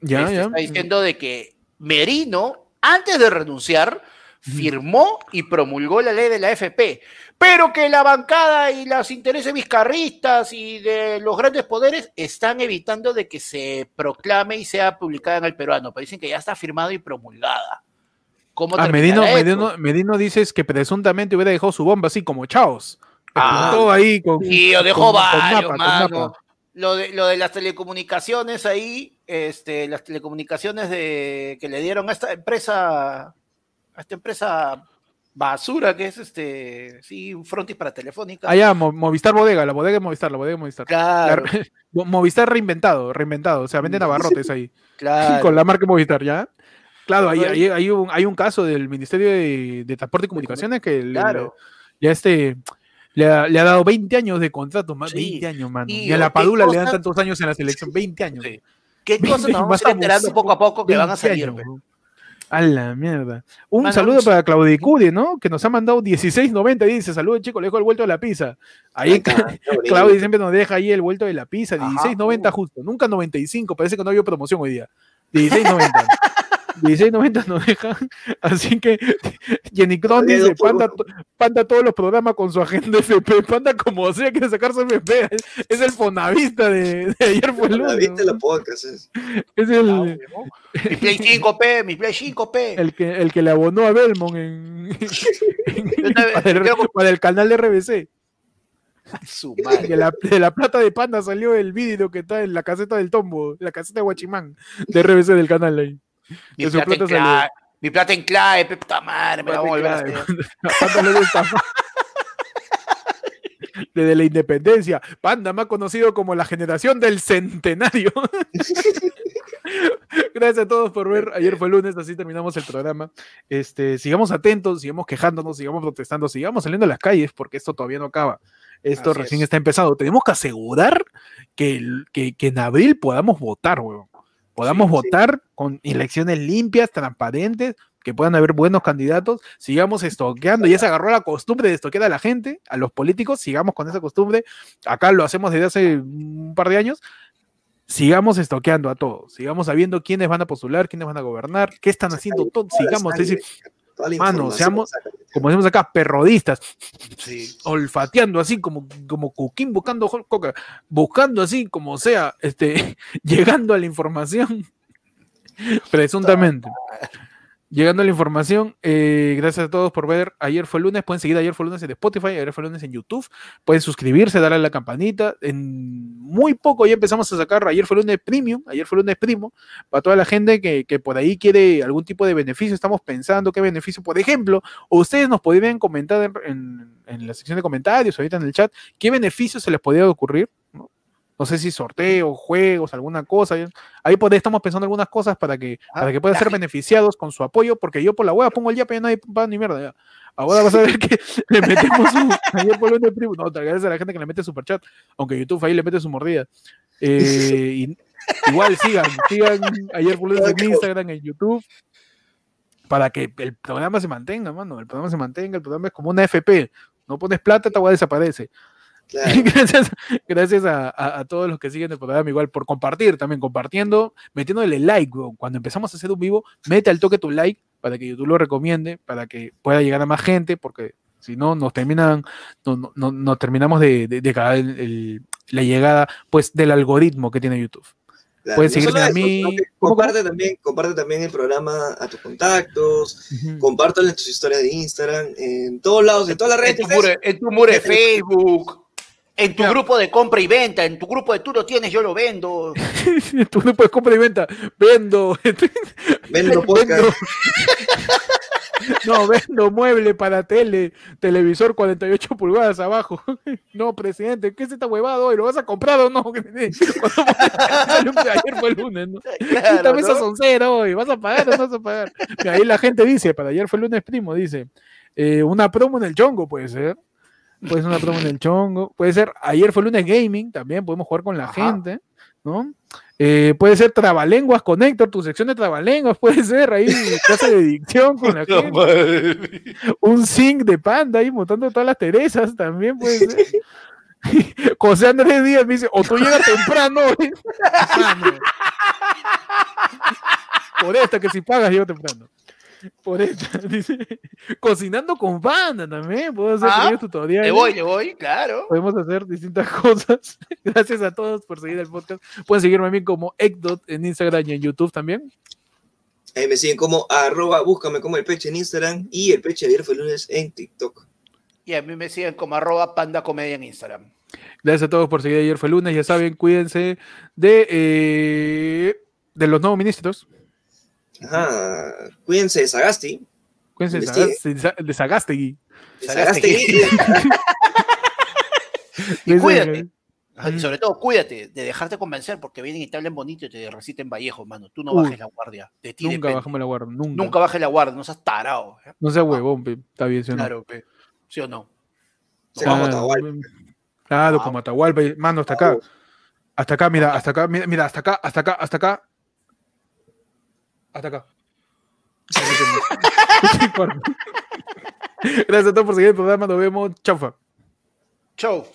Ya, este, ya. está diciendo de que Merino, antes de renunciar, firmó y promulgó la ley de la AFP, pero que la bancada y los intereses vizcarristas y de los grandes poderes están evitando de que se proclame y sea publicada en el peruano, pero dicen que ya está firmada y promulgada. ¿Cómo Ah, Medino? Medino, Medino dices que presuntamente hubiera dejado su bomba así como chaos. Ah. Explotó ahí con. Con mano. mapa. Lo de, lo de las telecomunicaciones ahí, este, las telecomunicaciones de, que le dieron a esta empresa, a esta empresa basura que es este, sí, un frontis para telefónica. Allá, ah, Movistar Bodega, la bodega de Movistar, la bodega de Movistar. Claro. Movistar reinventado, reinventado, o sea, venden abarrotes ahí. Claro. Con la marca Movistar, ¿ya? Claro, hay, hay, un, hay un caso del Ministerio de, Transporte y Comunicaciones que ya este le ha, dado 20 años de contrato, más 20 años, mano. Y, a la Padula le dan tantos años en la selección, 20 años. ¿Qué cosas nos vamos a enterando poco a poco que van a salir? a la mierda. Un saludo para Claudio Cudi, ¿no? Que nos ha mandado 16.90 y dice, saludos chicos, le dejo el vuelto de la pizza. Ahí Claudio siempre nos deja ahí el vuelto de la pizza, 16.90 justo, nunca 95, parece que no había promoción hoy día. 16.90. 16.90 nos dejan. Así que Jenny Cron dice: panda, todos los programas con su agenda FP. Panda, como sea, quiere sacar su FP. Es, el fonavista de, ayer fue el lunes. la podcast es. es el. mi Play 5P, mi Play 5P. El que, el que le abonó a Belmont en, para, el, canal de RBC. Su madre. De, la, de la plata de panda salió el vídeo que está en la caseta del tombo, la caseta de Guachimán, de RBC del canal ahí. Mi, plata, en clave, mi plata en clave, puta madre, me la voy a volver Desde la independencia, Panda, más conocido como la generación del centenario. Gracias a todos por ver. Ayer fue lunes, así terminamos el programa. Este, sigamos atentos, sigamos quejándonos, sigamos protestando, sigamos saliendo a las calles porque esto todavía no acaba. Esto recién está empezando. Tenemos que asegurar que, que, que en abril podamos votar, weón podamos votar con elecciones limpias, transparentes, que puedan haber buenos candidatos, sigamos estoqueando, ya se agarró la costumbre de estoquear a la gente, a los políticos, sigamos con esa costumbre, acá lo hacemos desde hace un par de años, sigamos estoqueando a todos, sigamos sabiendo quiénes van a postular, quiénes van a gobernar, qué están haciendo todos, sigamos, es decir, Mano, seamos, como decimos acá, perrodistas, olfateando así como, como Cuquín buscando coca, buscando así como sea, este, llegando a la información, presuntamente llegando a la información. Eh, gracias a todos por ver. Ayer fue lunes. Pueden seguir Ayer fue lunes en Spotify, Ayer fue lunes en YouTube. Pueden suscribirse, darle a la campanita. En muy poco ya empezamos a sacar Ayer fue lunes Premium, Ayer fue lunes Primo, para toda la gente que, por ahí quiere algún tipo de beneficio. Estamos pensando qué beneficio, por ejemplo, ustedes nos podrían comentar en, en la sección de comentarios, ahorita en el chat, qué beneficios se les podría ocurrir no sé si sorteos, juegos, alguna cosa. Ahí pues, estamos pensando algunas cosas para que, ah, para que puedan ser beneficiados con su apoyo, porque yo por la web pongo el ya, pero no hay ni mierda. Ahora vas a ver que le metemos un. Ayer por el primo. No, gracias a la gente que le mete superchat, aunque YouTube ahí le mete su mordida. Eh, igual sigan, sigan ayer por en Instagram, en YouTube, para que el programa se mantenga, mano. El programa se mantenga, el programa es como una FP. No pones plata, esta web desaparece. gracias, gracias a, todos los que siguen el programa, igual por compartir también, compartiendo, metiéndole like, cuando empezamos a hacer un vivo, mete al toque tu like para que YouTube lo recomiende, para que pueda llegar a más gente, porque si no nos terminan, no, no, terminamos de, de, la llegada pues del algoritmo que tiene YouTube. Puedes seguirme a mí. Comparte también, comparte también el programa a tus contactos, compártelo en tus historias de Instagram, en todos lados, en todas las redes. En tu muro, de Facebook. En tu grupo de compra y venta, en tu grupo de tú lo tienes, yo lo vendo. en tu grupo de compra y venta, vendo. Vendo podcast. No, vendo mueble para tele, televisor 48 pulgadas abajo. No, presidente, ¿qué es esta huevada hoy? ¿Lo vas a comprar o no? Ayer fue el lunes, ¿no? Esta mesa son cero hoy, ¿vas a pagar o no vas a pagar? Ahí la gente dice, para ayer fue el lunes primo, dice, eh, una promo en el chongo puede ser. Puede ser una promo en el chongo. Puede ser, ayer fue lunes gaming, también podemos jugar con la gente, ¿no? Eh, puede ser trabalenguas con Héctor, tu sección de trabalenguas, puede ser ahí, clase de dicción con la gente. Un zinc de panda ahí montando todas las Teresas también puede ser. José Andrés Díaz me dice, o tú llegas temprano. Por esta que si pagas, llego temprano. Por eso, dice, cocinando con banda también, puedo hacer ah, tutoriales. Le voy, le voy, claro. Podemos hacer distintas cosas. Gracias a todos por seguir el podcast. Pueden seguirme a mí como Ecdot en Instagram y en YouTube también. Ahí me siguen como arroba, búscame como el peche en Instagram y el peche ayer fue lunes en TikTok. Y a mí me siguen como arroba panda comedia en Instagram. Gracias a todos por seguir ayer fue lunes. Ya saben, cuídense de, eh, de los nuevos ministros Ajá, cuídense de Sagasti. Cuídense de Sagástegui. y cuídate. Y sobre todo, cuídate de dejarte convencer porque vienen y te hablen bonito y te reciten Vallejo, mano. Tú no bajes la guardia. De ti nunca bajamos la guardia. Nunca. nunca bajes la guardia, no seas tarado. No seas huevón, pe. Está bien, ¿sí o no? Claro, pe. ¿Sí o no? Claro, claro como Atahualpa. Mano, hasta acá. Hasta acá, mira, hasta acá, mira, mira, hasta acá, hasta acá, hasta acá. Hasta acá. Gracias a todos por seguir el programa. Nos vemos. Chaufa. Chau.